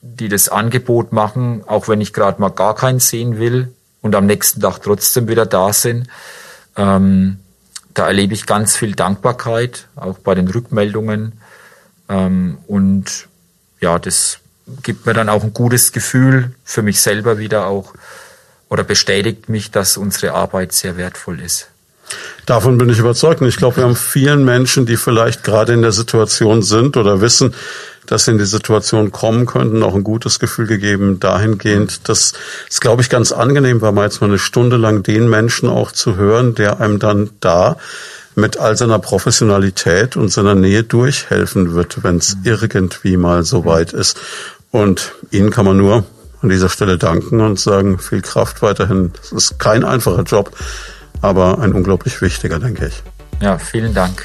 die das Angebot machen, auch wenn ich gerade mal gar keinen sehen will und am nächsten Tag trotzdem wieder da sind. Ähm, da erlebe ich ganz viel Dankbarkeit, auch bei den Rückmeldungen. Ähm, und ja, das gibt mir dann auch ein gutes Gefühl für mich selber wieder auch oder bestätigt mich, dass unsere Arbeit sehr wertvoll ist. Davon bin ich überzeugt. Und ich glaube, wir haben vielen Menschen, die vielleicht gerade in der Situation sind oder wissen, dass sie in die Situation kommen könnten, auch ein gutes Gefühl gegeben dahingehend. Das ist, glaube ich, ganz angenehm, weil man jetzt mal eine Stunde lang den Menschen auch zu hören, der einem dann da mit all seiner Professionalität und seiner Nähe durchhelfen wird, wenn es irgendwie mal so weit ist. Und Ihnen kann man nur an dieser Stelle danken und sagen, viel Kraft weiterhin. Es ist kein einfacher Job, aber ein unglaublich wichtiger, denke ich. Ja, vielen Dank.